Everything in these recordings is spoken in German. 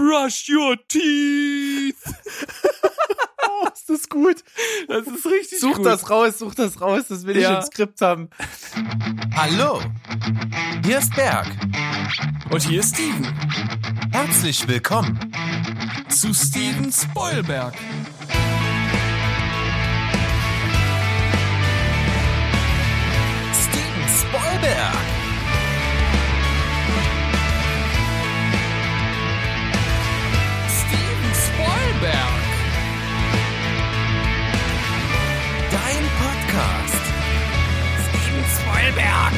brush your teeth. oh, ist das gut. Das ist richtig such gut. das raus, such das raus, das will Ja. ich im Skript haben. Hallo, hier ist Berg. Und hier ist Steven. Herzlich willkommen. Zu Steven Spoilberg. Steven Spoilberg. Spoilberg. Dein Podcast. Steven Spoilberg.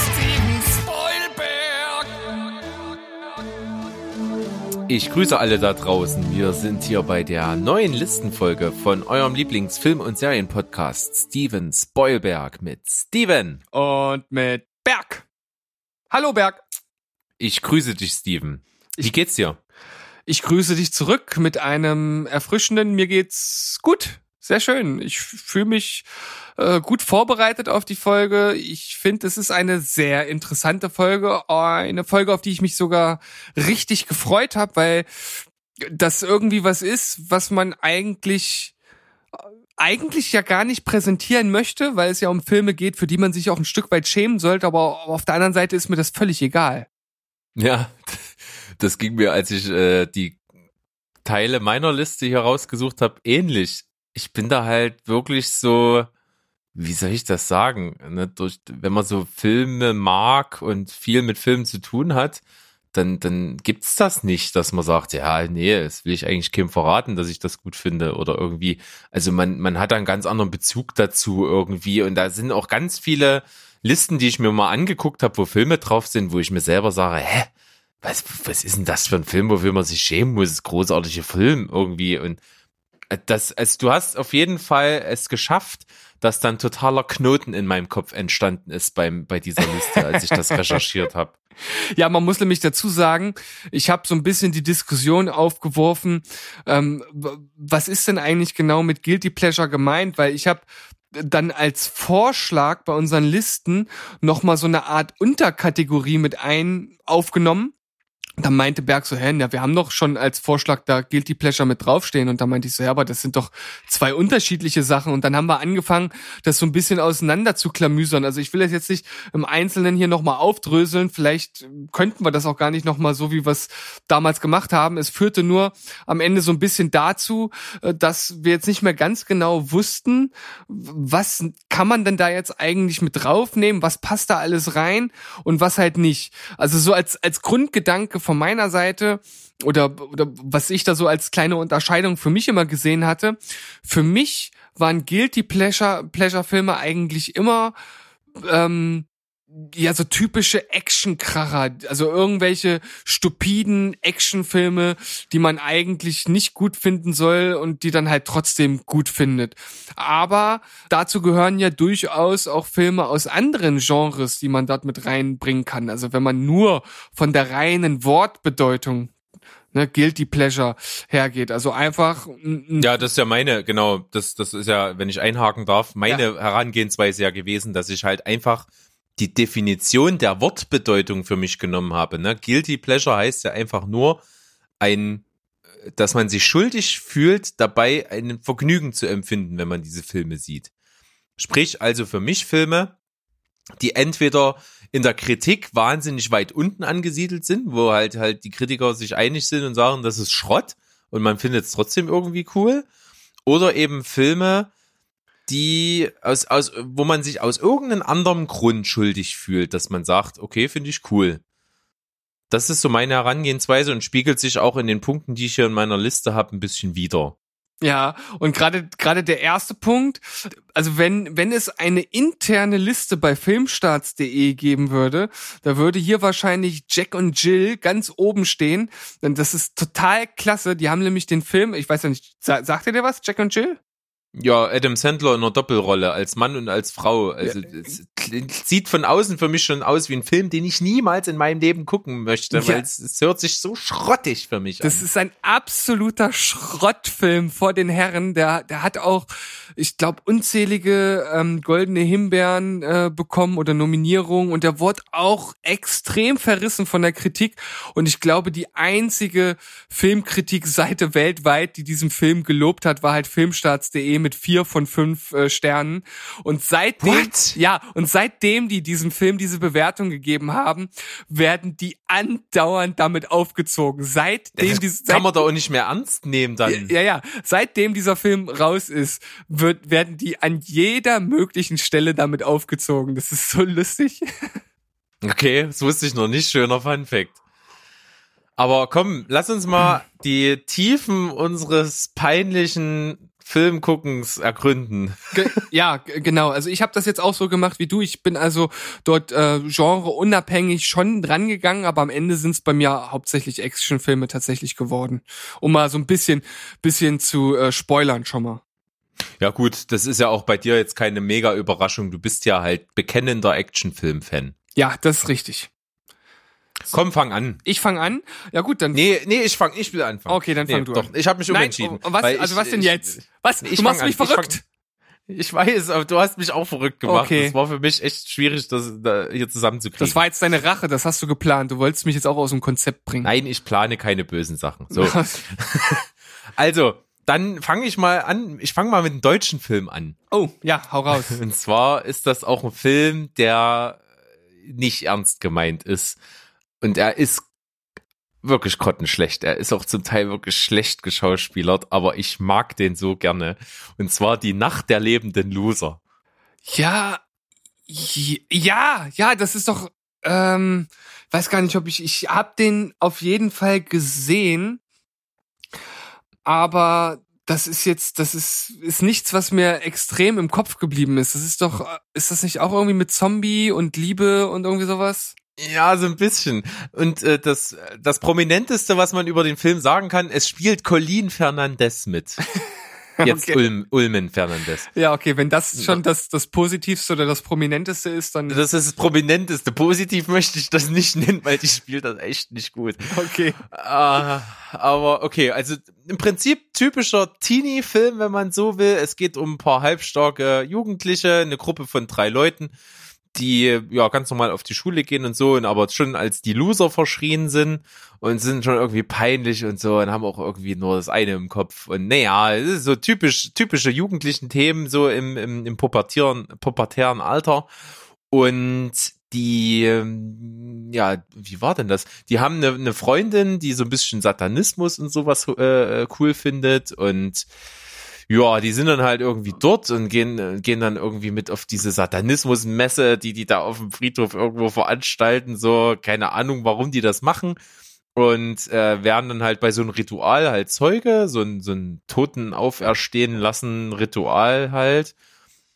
Steven Spoilberg. Ich grüße alle da draußen. Wir sind hier bei der neuen Listenfolge von eurem Lieblingsfilm- und Serienpodcast Steven Spoilberg mit Steven. Und mit Berg. Hallo Berg. Ich grüße dich, Steven. Wie geht's dir? Ich grüße dich zurück mit einem erfrischenden, mir geht's gut. Sehr schön. Ich fühle mich äh, gut vorbereitet auf die Folge. Ich finde, es ist eine sehr interessante Folge. Eine Folge, auf die ich mich sogar richtig gefreut habe, weil das irgendwie was ist, was man eigentlich eigentlich ja gar nicht präsentieren möchte, weil es ja um Filme geht, für die man sich auch ein Stück weit schämen sollte, aber auf der anderen Seite ist mir das völlig egal. Ja, das ging mir, als ich äh, die Teile meiner Liste hier rausgesucht habe, ähnlich. Ich bin da halt wirklich so, wie soll ich das sagen? Ne? Durch, wenn man so Filme mag und viel mit Filmen zu tun hat, dann, dann gibt's das nicht, dass man sagt, ja, nee, das will ich eigentlich keinem verraten, dass ich das gut finde oder irgendwie. Also man, man hat einen ganz anderen Bezug dazu irgendwie und da sind auch ganz viele Listen, die ich mir mal angeguckt habe, wo Filme drauf sind, wo ich mir selber sage, hä, was, was ist denn das für ein Film, wofür man sich schämen muss? Großartiger Film irgendwie und äh, das, also du hast auf jeden Fall es geschafft, dass dann totaler Knoten in meinem Kopf entstanden ist beim, bei dieser Liste, als ich das recherchiert habe. Ja, man muss nämlich dazu sagen, ich habe so ein bisschen die Diskussion aufgeworfen, ähm, was ist denn eigentlich genau mit Guilty Pleasure gemeint? Weil ich habe dann als Vorschlag bei unseren Listen nochmal so eine Art Unterkategorie mit ein aufgenommen. Da meinte Berg so, hä, ja, wir haben doch schon als Vorschlag da Guilty Pleasure mit draufstehen. Und da meinte ich so, ja, aber das sind doch zwei unterschiedliche Sachen. Und dann haben wir angefangen, das so ein bisschen auseinander zu klamüsern. Also ich will das jetzt nicht im Einzelnen hier nochmal aufdröseln. Vielleicht könnten wir das auch gar nicht nochmal so, wie wir es damals gemacht haben. Es führte nur am Ende so ein bisschen dazu, äh, dass wir jetzt nicht mehr ganz genau wussten, was kann man denn da jetzt eigentlich mit draufnehmen, was passt da alles rein und was halt nicht. Also so als, als Grundgedanke von meiner Seite oder, oder was ich da so als kleine Unterscheidung für mich immer gesehen hatte, für mich waren Guilty Pleasure, Pleasure Filme eigentlich immer ähm, ja so typische Actionkracher, also irgendwelche stupiden Actionfilme, die man eigentlich nicht gut finden soll und die dann halt trotzdem gut findet. Aber dazu gehören ja durchaus auch Filme aus anderen Genres, die man dort mit reinbringen kann. Also wenn man nur von der reinen Wortbedeutung ne, Guilty Pleasure hergeht. Also einfach ein- ein Ja, das ist ja meine, genau, das, das ist ja, wenn ich einhaken darf, meine Herangehensweise ja gewesen, dass ich halt einfach die Definition der Wortbedeutung für mich genommen habe. Ne? Guilty Pleasure heißt ja einfach nur ein, dass man sich schuldig fühlt, dabei ein Vergnügen zu empfinden, wenn man diese Filme sieht. Sprich also für mich Filme, die entweder in der Kritik wahnsinnig weit unten angesiedelt sind, wo halt halt die Kritiker sich einig sind und sagen, das ist Schrott und man findet es trotzdem irgendwie cool, oder eben Filme, die aus, aus, wo man sich aus irgendeinem anderen Grund schuldig fühlt, dass man sagt, okay, finde ich cool. Das ist so meine Herangehensweise und spiegelt sich auch in den Punkten, die ich hier in meiner Liste habe, ein bisschen wieder. Ja, und gerade gerade der erste Punkt, also wenn wenn es eine interne Liste bei filmstarts.de geben würde, da würde hier wahrscheinlich Jack und Jill ganz oben stehen, denn das ist total klasse, die haben nämlich den Film, ich weiß ja nicht, sa sagt ihr dir was, Jack und Jill? Ja, Adam Sandler in einer Doppelrolle als Mann und als Frau. Also es- sieht von außen für mich schon aus wie ein Film, den ich niemals in meinem Leben gucken möchte, Ja. weil es, es hört sich so schrottig für mich Das an. ist ein absoluter Schrottfilm vor den Herren. Der, der hat auch, ich glaube, unzählige ähm, goldene Himbeeren äh, bekommen oder Nominierungen und der wurde auch extrem verrissen von der Kritik. Und ich glaube, die einzige Filmkritikseite weltweit, die diesen Film gelobt hat, war halt filmstarts.de mit vier von fünf äh, Sternen. Und seitdem, What? ja, und seitdem die diesem Film diese Bewertung gegeben haben, werden die andauernd damit aufgezogen. Seitdem das dies- kann seit, man doch auch nicht mehr ernst nehmen dann. ja, ja, seitdem dieser Film raus ist, wird, werden die an jeder möglichen Stelle damit aufgezogen. Das ist so lustig. Okay, das wusste ich noch nicht. Schöner Fun Fact. Aber komm, lass uns mal die Tiefen unseres peinlichen Filmguckens ergründen. Ge ja, genau. Also ich habe das jetzt auch so gemacht wie du. Ich bin also dort äh, genreunabhängig schon dran gegangen, aber am Ende sind es bei mir hauptsächlich Actionfilme tatsächlich geworden. Um mal so ein bisschen, bisschen zu äh, spoilern schon mal. Ja gut, das ist ja auch bei dir jetzt keine mega Überraschung. Du bist ja halt bekennender Actionfilm-Fan. Ja, das ist richtig. Komm, fang an. Ich fange an. Ja gut, dann. Nee, nee, ich fang, ich will anfangen. Okay, dann fang nee, du doch, an. Ich habe mich Nein, umentschieden. oh, was, also ich- was denn jetzt? Was? ich du machst fang mich an. Verrückt. Ich weiß, aber du hast mich auch verrückt gemacht. Okay. Das war für mich echt schwierig, das da hier zusammenzukriegen. Das war jetzt deine Rache, das hast du geplant. Du wolltest mich jetzt auch aus dem Konzept bringen. Nein, ich plane keine bösen Sachen. So. Also, dann fange ich mal an. Ich fange mal mit einem deutschen Film an. oh, ja, hau raus. Und zwar ist das auch ein Film, der nicht ernst gemeint ist. Und er ist wirklich grottenschlecht. Er ist auch zum Teil wirklich schlecht geschauspielert, aber ich mag den so gerne. Und zwar die Nacht der lebenden Loser. Ja, ja, ja, das ist doch, ähm, weiß gar nicht, ob ich, ich hab den auf jeden Fall gesehen, aber das ist jetzt, das ist, ist nichts, was mir extrem im Kopf geblieben ist. Das ist doch, äh, ist das nicht auch irgendwie mit Zombie und Liebe und irgendwie sowas? Ja, so ein bisschen. Und äh, das, das Prominenteste, was man über den Film sagen kann, es spielt Colin Fernandez mit. Jetzt Okay. Ulm, Ulmen Fernandez. Ja, okay, wenn das schon das, das Positivste oder das Prominenteste ist, dann, Das ist das Prominenteste. Positiv möchte ich das nicht nennen, weil die spielt das echt nicht gut. okay. Ah, aber okay, also im Prinzip typischer Teenie-Film, wenn man so will. Es geht um ein paar halbstarke Jugendliche, eine Gruppe von drei Leuten, die ja ganz normal auf die Schule gehen und so, und aber schon als die Loser verschrien sind und sind schon irgendwie peinlich und so und haben auch irgendwie nur das eine im Kopf. Und naja, so typisch, typische jugendlichen Themen, so im, im, im pubertieren, pubertären Alter. Und die, ähm, ja, wie war denn das? Die haben eine, eine Freundin, die so ein bisschen Satanismus und sowas äh, cool findet und ja, die sind dann halt irgendwie dort und gehen, gehen dann irgendwie mit auf diese Satanismusmesse, die die da auf dem Friedhof irgendwo veranstalten, so, keine Ahnung, warum die das machen. Und äh, werden dann halt bei so einem Ritual halt Zeuge, so ein, so ein Toten auferstehen lassen Ritual halt.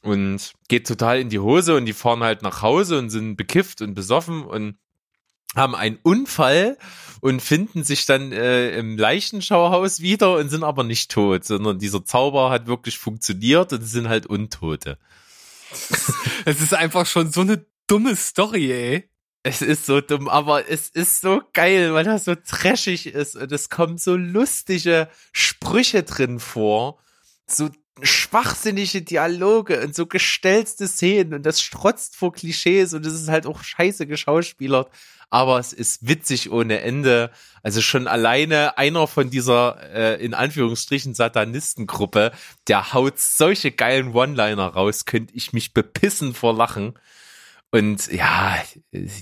Und geht total in die Hose und die fahren halt nach Hause und sind bekifft und besoffen und haben einen Unfall und finden sich dann äh, im Leichenschauhaus wieder und sind aber nicht tot, sondern dieser Zauber hat wirklich funktioniert und sind halt Untote. Es ist einfach schon so eine dumme Story, ey. Es ist so dumm, aber es ist so geil, weil das so trashig ist und es kommen so lustige Sprüche drin vor, so schwachsinnige Dialoge und so gestellte Szenen und das strotzt vor Klischees und es ist halt auch scheiße geschauspielert, aber es ist witzig ohne Ende. Also schon alleine einer von dieser äh, in Anführungsstrichen Satanistengruppe, der haut solche geilen One-Liner raus, könnte ich mich bepissen vor Lachen. Und ja,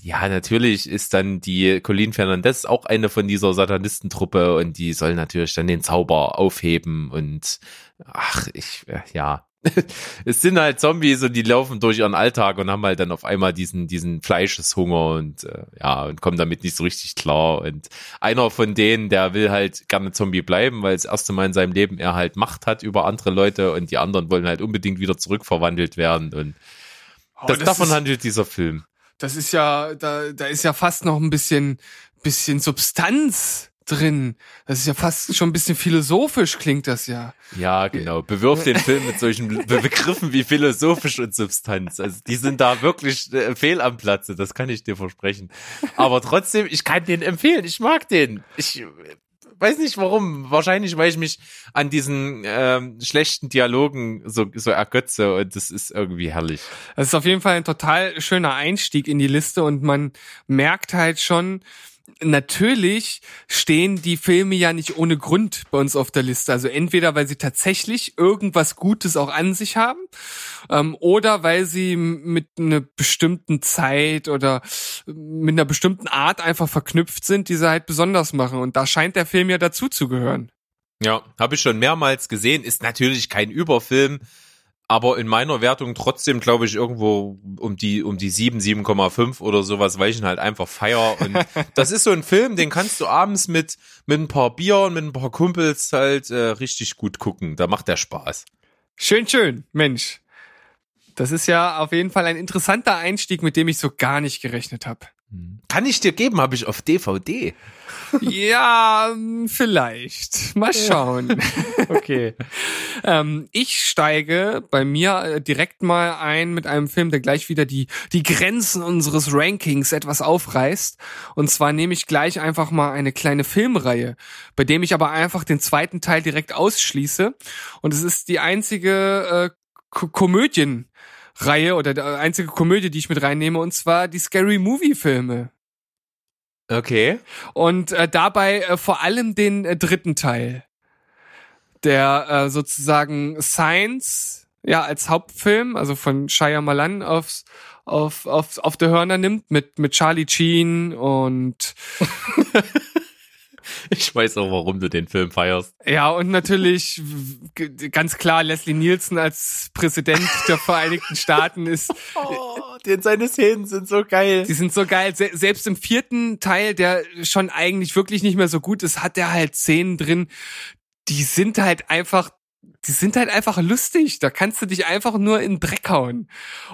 ja, natürlich ist dann die Colleen Fernandez auch eine von dieser Satanistentruppe und die soll natürlich dann den Zauber aufheben und ach, ich, äh, ja. es sind halt Zombies und die laufen durch ihren Alltag und haben halt dann auf einmal diesen, diesen Fleischeshunger und äh, ja, und kommen damit nicht so richtig klar. Und einer von denen, der will halt gerne Zombie bleiben, weil das erste Mal in seinem Leben er halt Macht hat über andere Leute und die anderen wollen halt unbedingt wieder zurückverwandelt werden und Oh, das, davon ist, handelt dieser Film. das ist ja, da, da ist ja fast noch ein bisschen, bisschen Substanz drin. Das ist ja fast schon ein bisschen philosophisch, klingt das ja. Ja, genau. Bewirf den Film mit solchen Be Begriffen wie philosophisch und Substanz. Also die sind da wirklich äh, fehl am Platze, das kann ich dir versprechen. Aber trotzdem, ich kann den empfehlen. Ich mag den. Ich weiß nicht warum. Wahrscheinlich, weil ich mich an diesen ähm, schlechten Dialogen so, so ergötze und das ist irgendwie herrlich. Das ist auf jeden Fall ein total schöner Einstieg in die Liste und man merkt halt schon, natürlich stehen die Filme ja nicht ohne Grund bei uns auf der Liste. Also entweder, weil sie tatsächlich irgendwas Gutes auch an sich haben, ähm, oder weil sie mit einer bestimmten Zeit oder mit einer bestimmten Art einfach verknüpft sind, die sie halt besonders machen. Und da scheint der Film ja dazu zu gehören. Ja, habe ich schon mehrmals gesehen. Ist natürlich kein Überfilm, aber in meiner Wertung trotzdem, glaube ich, irgendwo um die um die 7, 7,5 oder sowas, weil ich ihn halt einfach feier. Und das ist so ein Film, den kannst du abends mit mit ein paar Bier und mit ein paar Kumpels halt äh, richtig gut gucken. Da macht der Spaß. Schön, schön, Mensch. Das ist ja auf jeden Fall ein interessanter Einstieg, mit dem ich so gar nicht gerechnet habe. Kann ich dir geben, habe ich auf DVD. Ja, vielleicht. Mal schauen. Okay. ähm, ich steige bei mir äh, direkt mal ein mit einem Film, der gleich wieder die, die Grenzen unseres Rankings etwas aufreißt. Und zwar nehme ich gleich einfach mal eine kleine Filmreihe, bei dem ich aber einfach den zweiten Teil direkt ausschließe. Und es ist die einzige äh, Ko Komödienreihe oder die einzige Komödie, die ich mit reinnehme, und zwar die Scary Movie Filme. Okay. Und äh, dabei äh, vor allem den äh, dritten Teil, der äh, sozusagen Science ja als Hauptfilm, also von Shia Malan aufs auf auf auf der Hörner nimmt mit mit Charlie Sheen und Ich weiß auch, warum du den Film feierst. ja und natürlich ganz klar Leslie Nielsen als Präsident der Vereinigten Staaten ist Oh, denn seine Szenen sind so geil. Die sind so geil. Se selbst im vierten Teil, der schon eigentlich wirklich nicht mehr so gut ist, hat er halt Szenen drin, die sind halt einfach, die sind halt einfach lustig. Da kannst du dich einfach nur in Dreck hauen.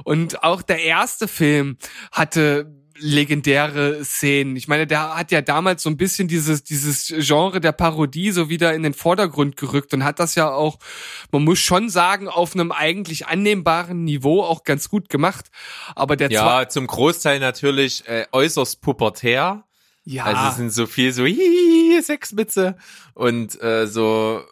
Und auch der erste Film hatte legendäre Szenen. Ich meine, der hat ja damals so ein bisschen dieses, dieses Genre der Parodie so wieder in den Vordergrund gerückt und hat das ja auch, man muss schon sagen, auf einem eigentlich annehmbaren Niveau auch ganz gut gemacht. Aber der Ja, zum Großteil natürlich äh, äußerst pubertär. ja. Also es sind so viel so hihihi, Sexwitze und äh, so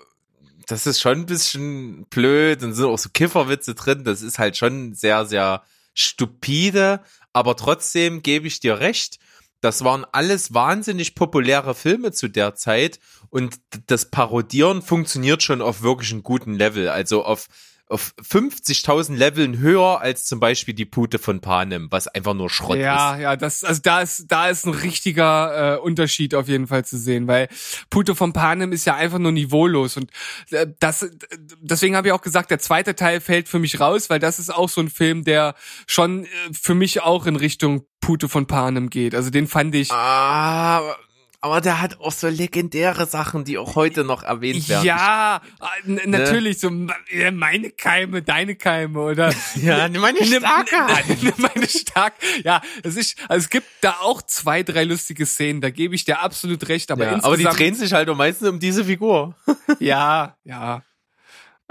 das ist schon ein bisschen blöd und sind auch so Kifferwitze drin. Das ist halt schon sehr, sehr stupide, aber trotzdem gebe ich dir recht. Das waren alles wahnsinnig populäre Filme zu der Zeit und das Parodieren funktioniert schon auf wirklich einem guten Level. Also auf, auf 50.000 Leveln höher als zum Beispiel die Pute von Panem, was einfach nur Schrott ist. Ja, ja, das, also da ist, da ist ein richtiger äh, Unterschied auf jeden Fall zu sehen, weil Puto von Panem ist ja einfach nur niveaulos und äh, das, deswegen habe ich auch gesagt, der zweite Teil fällt für mich raus, weil das ist auch so ein Film, der schon äh, für mich auch in Richtung Pute von Panem geht. Also den fand ich. Ah, aber- der hat auch so legendäre Sachen, die auch heute noch erwähnt werden. Ja, äh, n- natürlich so äh, meine Keime, deine Keime oder Ja, nimm meine Nimm- starke meine stark. Ja, es ist, also es gibt da auch zwei, drei lustige Szenen, da gebe ich dir absolut recht, aber Ja, aber die drehen sich halt am meisten um diese Figur. Ja, ja.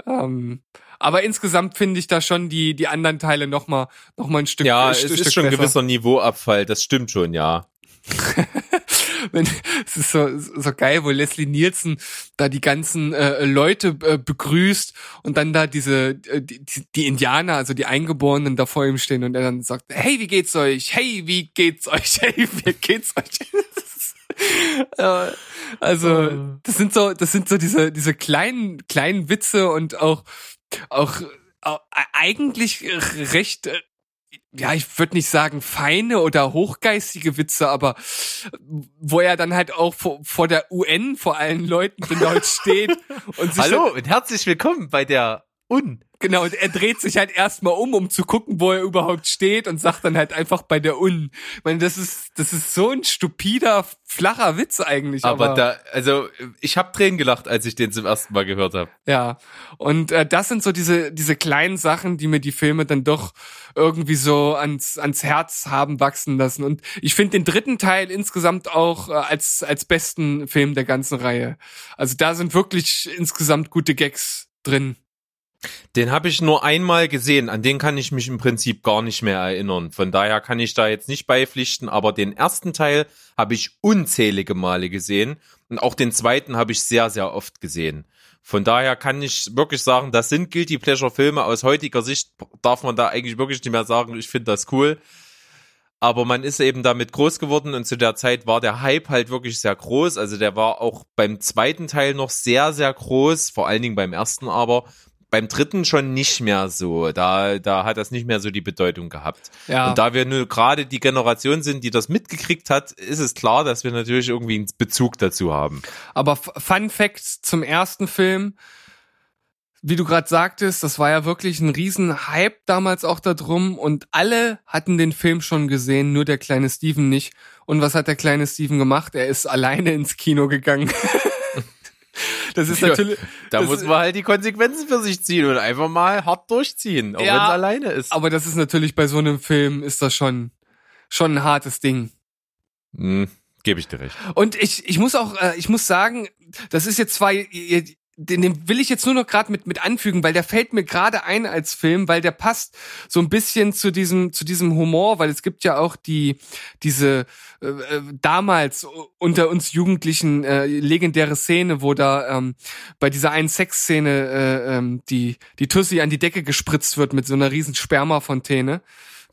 Ähm, aber insgesamt finde ich da schon die, die anderen Teile noch mal, noch mal ein Stück Ja, ein es Stück ist schon ein gewisser Niveauabfall, das stimmt schon, ja. Wenn, es ist so, so geil, wo Leslie Nielsen da die ganzen äh, Leute äh, begrüßt und dann da diese, äh, die, die Indianer, also die Eingeborenen da vor ihm stehen und er dann sagt, hey, wie geht's euch? Hey, wie geht's euch? Hey, wie geht's euch? Äh, also, das sind so, das sind so diese, diese kleinen, kleinen Witze und auch, auch, auch eigentlich recht, äh, ja, ich würde nicht sagen feine oder hochgeistige Witze, aber wo er dann halt auch vor, vor der UN vor allen Leuten genau steht und sich Hallo und herzlich willkommen bei der Un. Genau, und er dreht sich halt erstmal um, um zu gucken, wo er überhaupt steht und sagt dann halt einfach bei der Un. Ich meine, das ist, das ist so ein stupider, flacher Witz eigentlich. Aber, Aber, da, also ich habe Tränen gelacht, als ich den zum ersten Mal gehört habe. ja. Und äh, das sind so diese, diese kleinen Sachen, die mir die Filme dann doch irgendwie so ans, ans Herz haben wachsen lassen. Und ich finde den dritten Teil insgesamt auch äh, als, als besten Film der ganzen Reihe. Also da sind wirklich insgesamt gute Gags drin. Den habe ich nur einmal gesehen, an den kann ich mich im Prinzip gar nicht mehr erinnern. Von daher kann ich da jetzt nicht beipflichten, aber den ersten Teil habe ich unzählige Male gesehen und auch den zweiten habe ich sehr, sehr oft gesehen. Von daher kann ich wirklich sagen, das sind Guilty Pleasure Filme. Aus heutiger Sicht darf man da eigentlich wirklich nicht mehr sagen, ich finde das cool. Aber man ist eben damit groß geworden und zu der Zeit war der Hype halt wirklich sehr groß. Also der war auch beim zweiten Teil noch sehr, sehr groß, vor allen Dingen beim ersten aber beim dritten schon nicht mehr so. Da, da hat das nicht mehr so die Bedeutung gehabt. Ja. Und da wir nur gerade die Generation sind, die das mitgekriegt hat, ist es klar, dass wir natürlich irgendwie einen Bezug dazu haben. Aber Fun Fact zum ersten Film, wie du gerade sagtest, das war ja wirklich ein riesen Hype damals auch da drum und alle hatten den Film schon gesehen, nur der kleine Steven nicht. Und was hat der kleine Steven gemacht? Er ist alleine ins Kino gegangen. das ist Ja, natürlich, Da das- muss man halt die Konsequenzen für sich ziehen und einfach mal hart durchziehen, auch Ja, wenn es alleine ist. aber das ist natürlich bei so einem Film ist das schon schon ein hartes Ding. Hm, Gebe ich dir recht. Und ich, ich muss auch, äh, ich muss sagen, das ist jetzt zwar, den, den will ich jetzt nur noch gerade mit, mit anfügen, weil der fällt mir gerade ein als Film, weil der passt so ein bisschen zu diesem, zu diesem Humor, weil es gibt ja auch die, diese äh, äh, damals unter uns Jugendlichen äh, legendäre Szene, wo da ähm, bei dieser einen Sexszene äh, ähm, die, die Tussi an die Decke gespritzt wird mit so einer riesen Spermafontäne.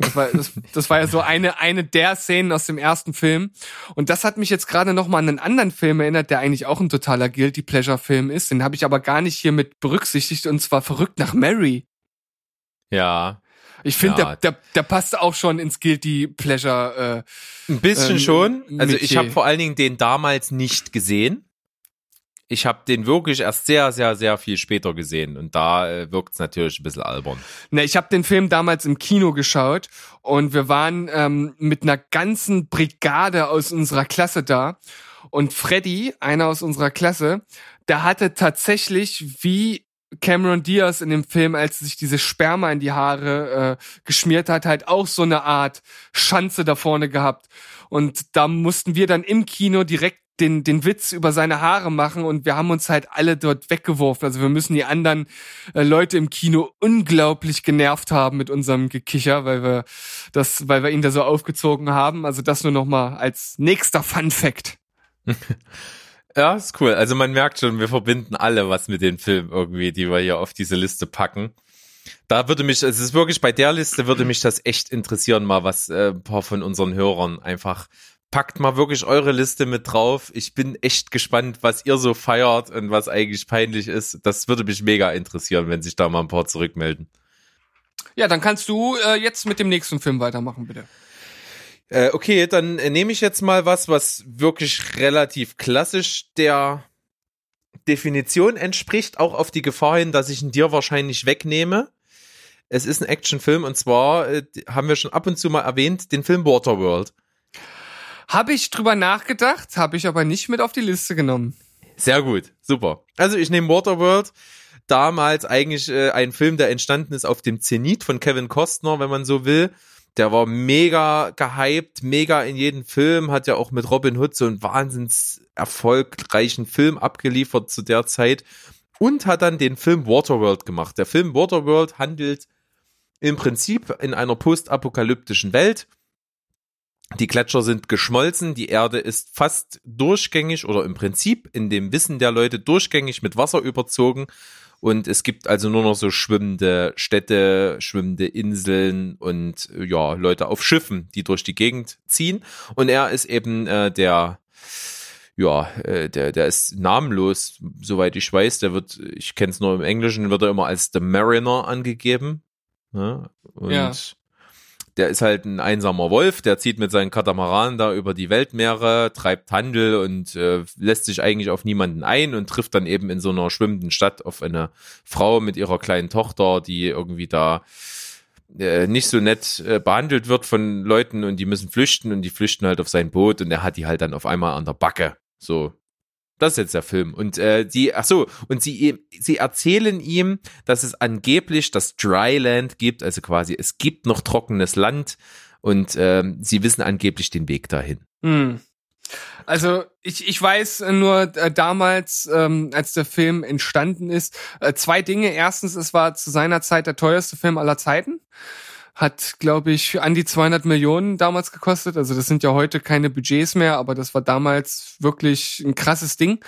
Das war, das, das war ja so eine, eine der Szenen aus dem ersten Film. Und das hat mich jetzt gerade noch mal an einen anderen Film erinnert, der eigentlich auch ein totaler Guilty Pleasure Film ist. Den habe ich aber gar nicht hier mit berücksichtigt und zwar verrückt nach Mary. Ja, Ich finde, Ja. der, der, der passt auch schon ins Guilty Pleasure. Äh, ein bisschen Ähm, schon. Also ich habe vor allen Dingen den damals nicht gesehen. Ich habe den wirklich erst sehr, sehr, sehr viel später gesehen und da äh, wirkt es natürlich ein bisschen albern. Ne, ich habe den Film damals im Kino geschaut und wir waren ähm, mit einer ganzen Brigade aus unserer Klasse da. Und Freddy, einer aus unserer Klasse, der hatte tatsächlich wie Cameron Diaz in dem Film, als sich diese Sperma in die Haare äh, geschmiert hat, halt auch so eine Art Schanze da vorne gehabt. Und da mussten wir dann im Kino direkt den, den Witz über seine Haare machen und wir haben uns halt alle dort weggeworfen. Also wir müssen die anderen äh, Leute im Kino unglaublich genervt haben mit unserem Gekicher, weil wir das, weil wir ihn da so aufgezogen haben. Also das nur noch mal als nächster Fun Fact. Ja, ist cool. Also man merkt schon, wir verbinden alle was mit den Filmen irgendwie, die wir hier auf diese Liste packen. Da würde mich, es ist wirklich bei der Liste würde mich das echt interessieren, mal was äh, ein paar von unseren Hörern einfach packt mal wirklich eure Liste mit drauf. Ich bin echt gespannt, was ihr so feiert und was eigentlich peinlich ist. Das würde mich mega interessieren, wenn sich da mal ein paar zurückmelden. Ja, dann kannst du äh, jetzt mit dem nächsten Film weitermachen, bitte. Äh, okay, dann äh, nehme ich jetzt mal was, was wirklich relativ klassisch der Definition entspricht, auch auf die Gefahr hin, dass ich ihn dir wahrscheinlich wegnehme. Es ist ein Actionfilm und zwar äh, haben wir schon ab und zu mal erwähnt, den Film Waterworld. Habe ich drüber nachgedacht, habe ich aber nicht mit auf die Liste genommen. Sehr gut, super. Also ich nehme Waterworld. Damals eigentlich äh, ein Film, der entstanden ist auf dem Zenit von Kevin Costner, wenn man so will. Der war mega gehypt, mega in jedem Film, hat ja auch mit Robin Hood so einen wahnsinns erfolgreichen Film abgeliefert zu der Zeit und hat dann den Film Waterworld gemacht. Der Film Waterworld handelt im Prinzip in einer postapokalyptischen Welt. Die Gletscher sind geschmolzen, die Erde ist fast durchgängig oder im Prinzip in dem Wissen der Leute durchgängig mit Wasser überzogen und es gibt also nur noch so schwimmende Städte, schwimmende Inseln und ja, Leute auf Schiffen, die durch die Gegend ziehen und er ist eben äh, der ja, äh, der, der ist namenlos, soweit ich weiß. Der wird, ich kenne es nur im Englischen, wird er immer als The Mariner angegeben. Ja, und Ja. Der ist halt ein einsamer Wolf, der zieht mit seinen Katamaran da über die Weltmeere, treibt Handel und äh, lässt sich eigentlich auf niemanden ein und trifft dann eben in so einer schwimmenden Stadt auf eine Frau mit ihrer kleinen Tochter, die irgendwie da äh, nicht so nett äh, behandelt wird von Leuten und die müssen flüchten und die flüchten halt auf sein Boot und er hat die halt dann auf einmal an der Backe. So, das ist jetzt der Film. Und äh, die, ach so, und sie, sie erzählen ihm, dass es angeblich das Dryland gibt, also quasi es gibt noch trockenes Land und ähm, sie wissen angeblich den Weg dahin. Hm. Also ich, ich weiß nur äh, damals, ähm, als der Film entstanden ist, äh, zwei Dinge. Erstens, es war zu seiner Zeit der teuerste Film aller Zeiten. Hat, glaube ich, an die 200 Millionen damals gekostet. Also das sind ja heute keine Budgets mehr, aber das war damals wirklich ein krasses Ding.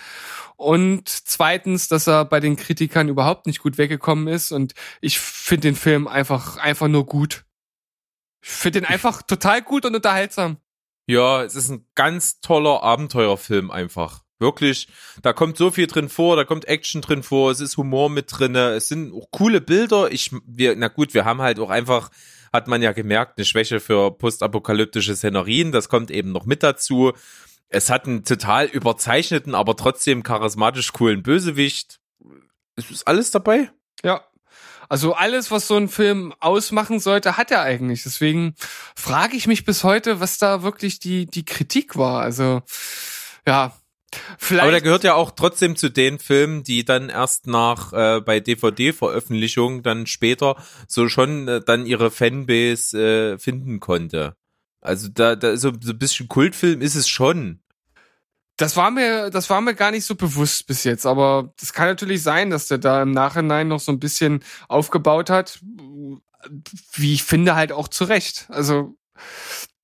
Und zweitens, dass er bei den Kritikern überhaupt nicht gut weggekommen ist. Und ich finde den Film einfach, einfach nur gut. Ich finde den einfach total gut und unterhaltsam. Ja, es ist ein ganz toller Abenteuerfilm einfach. Wirklich, da kommt so viel drin vor, da kommt Action drin vor, es ist Humor mit drinne, es sind auch coole Bilder. Ich, wir, na gut, wir haben halt auch einfach, hat man ja gemerkt, eine Schwäche für postapokalyptische Szenerien. Das kommt eben noch mit dazu. Es hat einen total überzeichneten, aber trotzdem charismatisch coolen Bösewicht. Es ist alles dabei. Ja. Also alles, was so ein Film ausmachen sollte, hat er eigentlich. Deswegen frage ich mich bis heute, was da wirklich die, die Kritik war. Also, ja. Vielleicht. Aber der gehört ja auch trotzdem zu den Filmen, die dann erst nach äh, bei DVD-Veröffentlichung dann später so schon äh, dann ihre Fanbase äh, finden konnte. Also da, da so, so ein bisschen Kultfilm ist es schon. Das war mir, das war mir gar nicht so bewusst bis jetzt, aber das kann natürlich sein, dass der da im Nachhinein noch so ein bisschen aufgebaut hat, wie ich finde halt auch zurecht. Also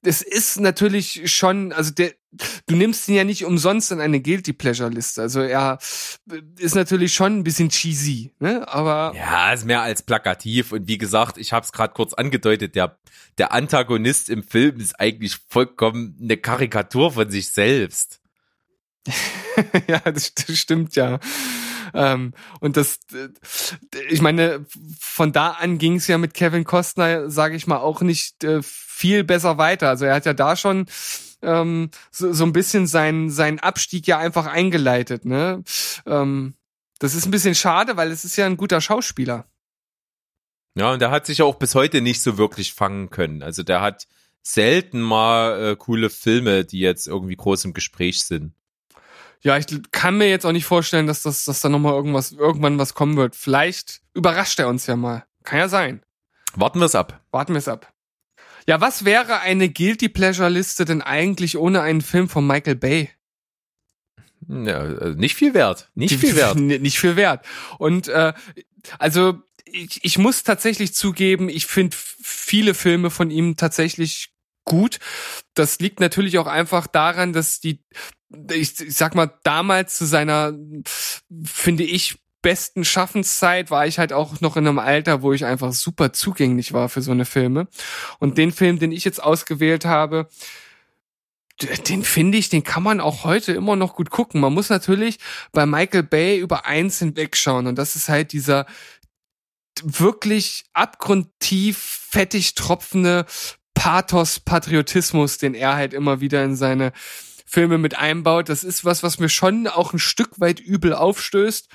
es ist natürlich schon, also der, du nimmst ihn ja nicht umsonst in eine Guilty Pleasure Liste. Also er ist natürlich schon ein bisschen cheesy, ne? Aber ja, ist mehr als plakativ und wie gesagt, ich habe es gerade kurz angedeutet, der der Antagonist im Film ist eigentlich vollkommen eine Karikatur von sich selbst. ja, das, das stimmt ja. Ähm, und das, ich meine, von da an ging es ja mit Kevin Costner, sage ich mal, auch nicht äh, viel besser weiter. Also er hat ja da schon ähm, so, so ein bisschen seinen sein Abstieg ja einfach eingeleitet. Ne? Ähm, das ist ein bisschen schade, weil es ist ja ein guter Schauspieler. Ja, und der hat sich ja auch bis heute nicht so wirklich fangen können. Also der hat selten mal äh, coole Filme, die jetzt irgendwie groß im Gespräch sind. Ja, ich kann mir jetzt auch nicht vorstellen, dass das, dass da nochmal irgendwas, irgendwann was kommen wird. Vielleicht überrascht er uns ja mal. Kann ja sein. Warten wir es ab. Warten wir es ab. Ja, was wäre eine Guilty Pleasure Liste denn eigentlich ohne einen Film von Michael Bay? Ja, äh, nicht viel wert. Nicht viel wert. nicht viel wert. Und äh, also ich, ich muss tatsächlich zugeben, ich finde viele Filme von ihm tatsächlich gut. Das liegt natürlich auch einfach daran, dass die, ich, ich sag mal, damals zu seiner, finde ich, besten Schaffenszeit war ich halt auch noch in einem Alter, wo ich einfach super zugänglich war für so eine Filme. Und den Film, den ich jetzt ausgewählt habe, den finde ich, den kann man auch heute immer noch gut gucken. Man muss natürlich bei Michael Bay über eins hinwegschauen und das ist halt dieser wirklich abgrundtief fettig tropfende Pathos, Patriotismus, den er halt immer wieder in seine Filme mit einbaut. Das ist was, was mir schon auch ein Stück weit übel aufstößt.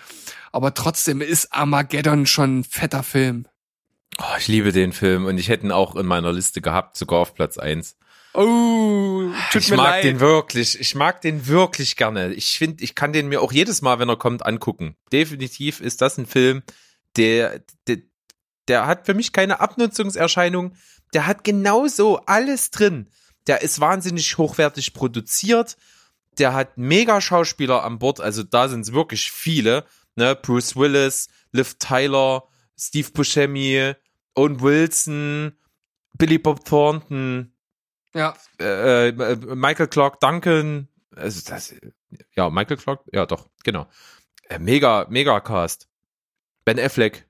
Aber trotzdem ist Armageddon schon ein fetter Film. Oh, ich liebe den Film und ich hätte ihn auch in meiner Liste gehabt, sogar auf Platz eins. Oh, tut ich mir mag leid. den wirklich, ich mag den wirklich gerne. Ich finde, ich kann den mir auch jedes Mal, wenn er kommt, angucken. Definitiv ist das ein Film, der, der, der hat für mich keine Abnutzungserscheinung der hat genauso alles drin. Der ist wahnsinnig hochwertig produziert. Der hat mega Schauspieler an Bord. Also da sind es wirklich viele. Ne? Bruce Willis, Liv Tyler, Steve Buscemi, Owen Wilson, Billy Bob Thornton, Ja, äh, äh, Michael Clark Duncan. Also das, ja, Michael Clark, ja doch, genau. Äh, mega, mega Cast. Ben Affleck,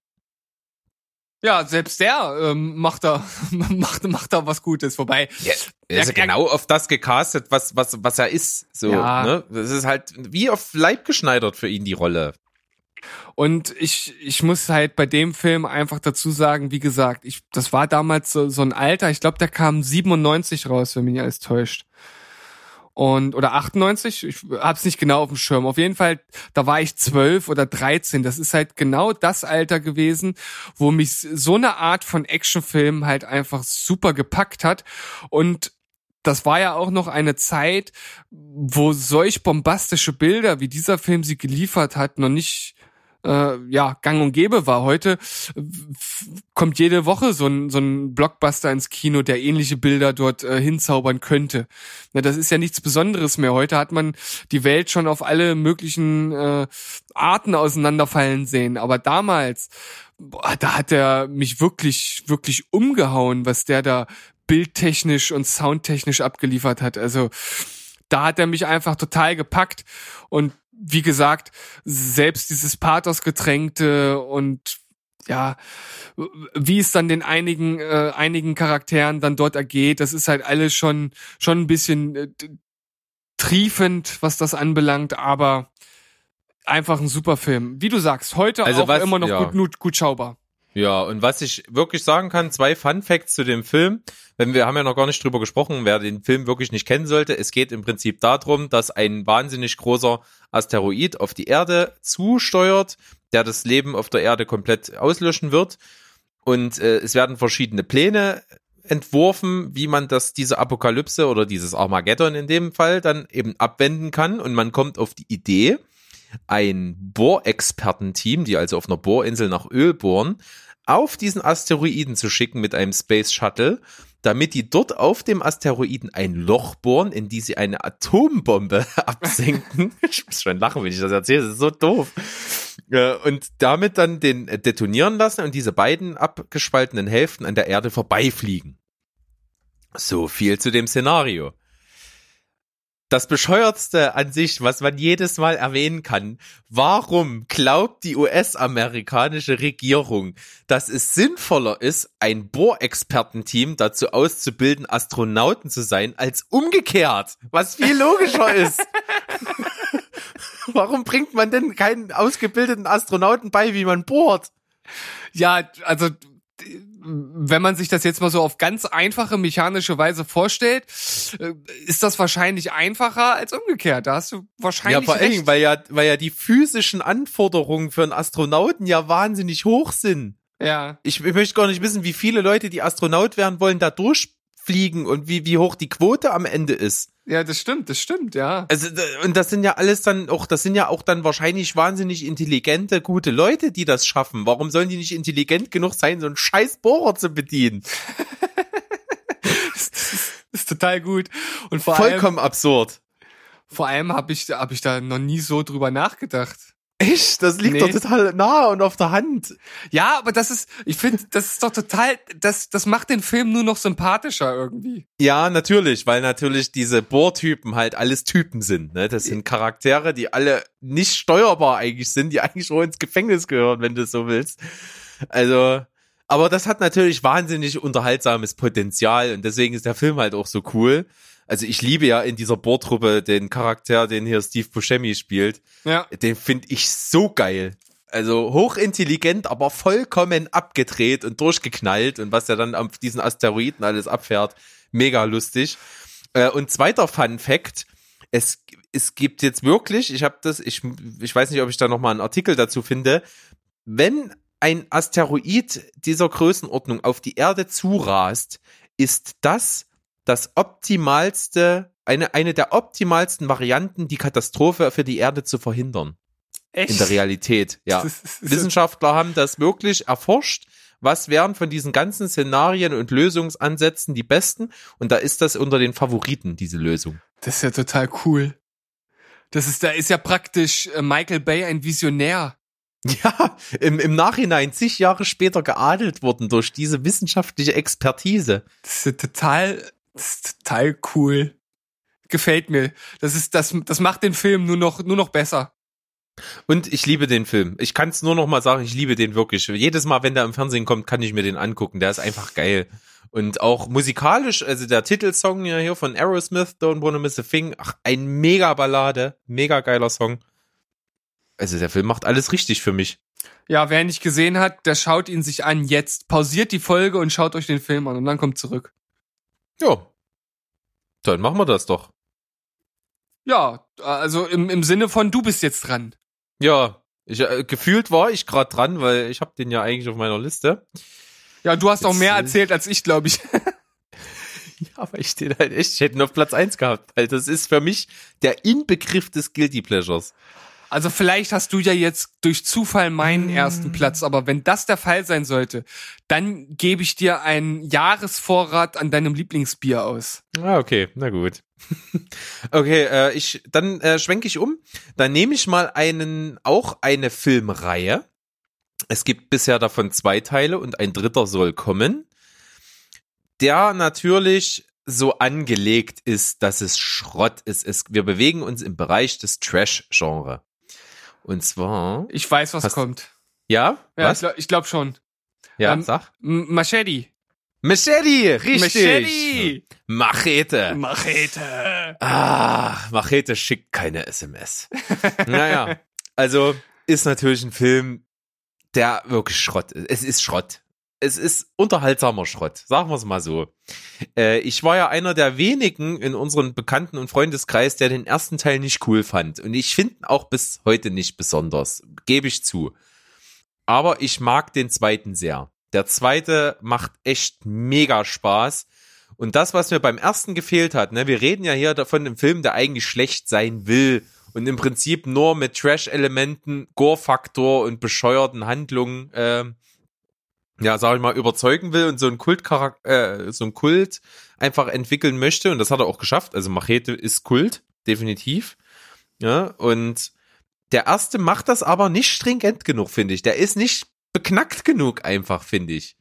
ja, selbst der ähm, macht da macht macht da was Gutes. Wobei Ja, er ist ja genau auf das gecastet, was, was, was er ist. So, Ja. ne? Das ist halt wie auf Leib geschneidert für ihn die Rolle. Und ich, ich muss halt bei dem Film einfach dazu sagen, wie gesagt, ich, das war damals so, so ein Alter, ich glaube, der kam 97 raus, wenn mich nicht alles täuscht. Und, oder 98, ich hab's nicht genau auf dem Schirm. Auf jeden Fall, da war ich 12 oder 13. Das ist halt genau das Alter gewesen, wo mich so eine Art von Actionfilm halt einfach super gepackt hat. Und das war ja auch noch eine Zeit, wo solch bombastische Bilder, wie dieser Film sie geliefert hat, noch nicht äh, ja gang und gäbe war. Heute kommt jede Woche so ein, so ein Blockbuster ins Kino, der ähnliche Bilder dort äh, hinzaubern könnte. Na, das ist ja nichts Besonderes mehr. Heute hat man die Welt schon auf alle möglichen äh, Arten auseinanderfallen sehen. Aber damals, boah, da hat er mich wirklich, wirklich umgehauen, was der da bildtechnisch und soundtechnisch abgeliefert hat. Also da hat er mich einfach total gepackt und wie gesagt, selbst dieses Pathos getränkte und ja, wie es dann den einigen äh, einigen Charakteren dann dort ergeht, das ist halt alles schon schon ein bisschen äh, triefend, was das anbelangt, aber einfach ein super Film. Wie du sagst, heute Also auch was- immer noch ja. gut, gut gut schaubar. Ja, und was ich wirklich sagen kann, zwei Fun Facts zu dem Film. Wenn wir haben ja noch gar nicht drüber gesprochen, wer den Film wirklich nicht kennen sollte. Es geht im Prinzip darum, dass ein wahnsinnig großer Asteroid auf die Erde zusteuert, der das Leben auf der Erde komplett auslöschen wird. Und äh, es werden verschiedene Pläne entworfen, wie man das diese Apokalypse oder dieses Armageddon in dem Fall dann eben abwenden kann. Und man kommt auf die Idee, ein Bohrexpertenteam, die also auf einer Bohrinsel nach Öl bohren, auf diesen Asteroiden zu schicken mit einem Space Shuttle, damit die dort auf dem Asteroiden ein Loch bohren, in die sie eine Atombombe absenken. Ich muss schon lachen, wenn ich das erzähle, das ist so doof. Äh, Und damit dann den äh, detonieren lassen und diese beiden abgespaltenen Hälften an der Erde vorbeifliegen. So viel zu dem Szenario. Das bescheuertste an sich, was man jedes Mal erwähnen kann, warum glaubt die US-amerikanische Regierung, dass es sinnvoller ist, ein Bohrexpertenteam dazu auszubilden, Astronauten zu sein, als umgekehrt, was viel logischer ist. Warum bringt man denn keinen ausgebildeten Astronauten bei, wie man bohrt? Ja, also wenn man sich das jetzt mal so auf ganz einfache mechanische Weise vorstellt, äh, ist das wahrscheinlich einfacher als umgekehrt. Da hast du Ja, wahrscheinlich vor allen Dingen, weil ja, weil ja die physischen Anforderungen für einen Astronauten ja wahnsinnig hoch sind. Ja, ich, ich möchte gar nicht wissen, wie viele Leute, die Astronaut werden wollen, da durchfliegen und wie, wie hoch die Quote am Ende ist. Ja, das stimmt, das stimmt, ja. Also, und das sind ja alles dann auch, das sind ja auch dann wahrscheinlich wahnsinnig intelligente, gute Leute, die das schaffen. Warum sollen die nicht intelligent genug sein, so einen scheiß Bohrer zu bedienen? ist total gut. Und vor allem, Vollkommen absurd. vor allem habe ich, hab ich da noch nie so drüber nachgedacht. Echt? Das liegt Nee. doch total nah und auf der Hand. Ja, aber das ist, ich finde, das ist doch total, das, das macht den Film nur noch sympathischer irgendwie. Ja, natürlich, weil natürlich diese Bohrtypen halt alles Typen sind. Ne? Das sind Charaktere, die alle nicht steuerbar eigentlich sind, die eigentlich schon ins Gefängnis gehören, wenn du so willst. Also, aber das hat natürlich wahnsinnig unterhaltsames Potenzial und deswegen ist der Film halt auch so cool. Also ich liebe ja in dieser Bohrtruppe den Charakter, den hier Steve Buscemi spielt. Ja. Den finde ich so geil. Also hochintelligent, aber vollkommen abgedreht und durchgeknallt und was er dann auf diesen Asteroiden alles abfährt, mega lustig. Äh, und zweiter Fun Fact, es, es gibt jetzt wirklich, ich habe das, ich, ich weiß nicht, ob ich da nochmal einen Artikel dazu finde, wenn ein Asteroid dieser Größenordnung auf die Erde zurast, ist das das optimalste, eine, eine der optimalsten Varianten, die Katastrophe für die Erde zu verhindern. Echt? In der Realität, ja. Wissenschaftler haben das wirklich erforscht. Was wären von diesen ganzen Szenarien und Lösungsansätzen die besten? Und da ist das unter den Favoriten, diese Lösung. Das ist ja total cool. Das ist, da ist ja praktisch äh, Michael Bay ein Visionär. Ja, im, im Nachhinein zig Jahre später geadelt worden durch diese wissenschaftliche Expertise. Das ist ja total, das ist total cool. Gefällt mir. Das ist, das, das macht den Film nur noch, nur noch besser. Und ich liebe den Film. Ich kann es nur noch mal sagen, ich liebe den wirklich. Jedes Mal, wenn der im Fernsehen kommt, kann ich mir den angucken. Der ist einfach geil. Und auch musikalisch, also der Titelsong ja hier von Aerosmith, Don't Wanna Miss a Thing, ach, ein mega Ballade, mega geiler Song. also der Film macht alles richtig für mich. Ja, wer ihn nicht gesehen hat, der schaut ihn sich an jetzt. Pausiert die Folge und schaut euch den Film an und dann kommt zurück. Ja. Dann machen wir das doch. Ja, also im, im Sinne von, du bist jetzt dran. Ja, ich, äh, gefühlt war ich gerade dran, weil ich habe den ja eigentlich auf meiner Liste. Ja, du hast auch Jetzt, mehr äh, erzählt als ich, glaube ich. Ja, aber ich stehe halt echt, ich hätte ihn auf Platz eins gehabt, weil das ist für mich der Inbegriff des Guilty Pleasures. Also vielleicht hast du ja jetzt durch Zufall meinen ersten Platz, aber wenn das der Fall sein sollte, dann gebe ich dir einen Jahresvorrat an deinem Lieblingsbier aus. Ah, okay, na gut. okay, äh, ich dann äh, schwenke ich um. Dann nehme ich mal einen auch eine Filmreihe. Es gibt bisher davon zwei Teile und ein dritter soll kommen. Der natürlich so angelegt ist, dass es Schrott ist. Es, wir bewegen uns im Bereich des Trash-Genre. Und zwar, Ich weiß, was Hast- kommt. ja, Ja, was? ich glaube glaub schon. Ja, ähm, sag. Machete. Machete, richtig. Machete. Machete. Machete. Ah, Machete schickt keine SMS. naja, also ist natürlich ein Film, der wirklich Schrott ist. Es ist Schrott. Es ist unterhaltsamer Schrott, sagen wir es mal so. Äh, ich war ja einer der wenigen in unserem Bekannten- und Freundeskreis, der den ersten Teil nicht cool fand. Und ich finde ihn auch bis heute nicht besonders, gebe ich zu. Aber ich mag den zweiten sehr. Der zweite macht echt mega Spaß. Und das, was mir beim ersten gefehlt hat, ne, wir reden ja hier davon im Film, der eigentlich schlecht sein will und im Prinzip nur mit Trash-Elementen, Gore-Faktor und bescheuerten Handlungen, ähm, ja, sag ich mal, überzeugen will und so ein Kultcharakter, äh, so ein Kult einfach entwickeln möchte. Und das hat er auch geschafft. Also Machete ist Kult, definitiv. Ja, und der erste macht das aber nicht stringent genug, finde ich. Der ist nicht beknackt genug einfach, finde ich.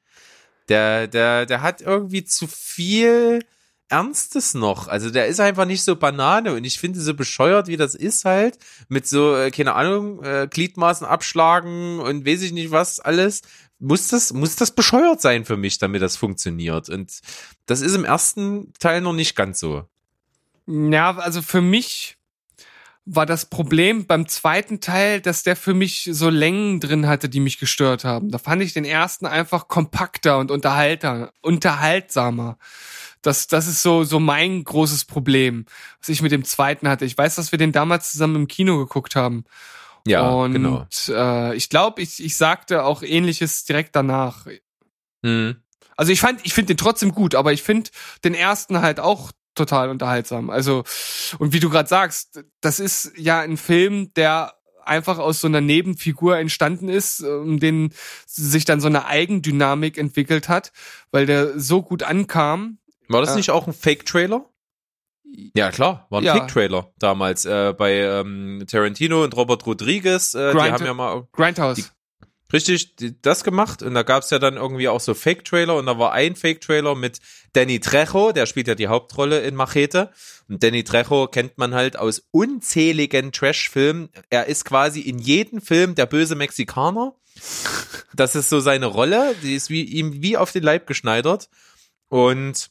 Der, der, der hat irgendwie zu viel Ernstes noch. Also der ist einfach nicht so Banane und ich finde so bescheuert, wie das ist halt, mit so, äh, keine Ahnung, äh, Gliedmaßen abschlagen und weiß ich nicht was alles. Muss das, muss das bescheuert sein für mich, damit das funktioniert. Und das ist im ersten Teil noch nicht ganz so. Ja, also für mich war das Problem beim zweiten Teil, dass der für mich so Längen drin hatte, die mich gestört haben. Da fand ich den ersten einfach kompakter und unterhalter, unterhaltsamer. Das, das ist so, so mein großes Problem, was ich mit dem zweiten hatte. Ich weiß, dass wir den damals zusammen im Kino geguckt haben. Ja, und genau. äh, ich glaube, ich, ich sagte auch ähnliches direkt danach. Hm. Also ich fand, ich finde den trotzdem gut, aber ich finde den ersten halt auch total unterhaltsam. Also und wie du gerade sagst, das ist ja ein Film, der einfach aus so einer Nebenfigur entstanden ist, um den sich dann so eine Eigendynamik entwickelt hat, weil der so gut ankam. War das Ja. nicht auch ein Fake-Trailer? Ja, klar, war ein Ja. Fake-Trailer damals äh, bei ähm, Tarantino und Robert Rodriguez. Äh, die Grind- haben ja mal Grindhouse. Die- richtig die, das gemacht und da gab's ja dann irgendwie auch so Fake-Trailer und da war ein Fake-Trailer mit Danny Trejo, der spielt ja die Hauptrolle in Machete und Danny Trejo kennt man halt aus unzähligen Trash-Filmen. Er ist quasi in jedem Film der böse Mexikaner. Das ist so seine Rolle, die ist wie ihm wie auf den Leib geschneidert und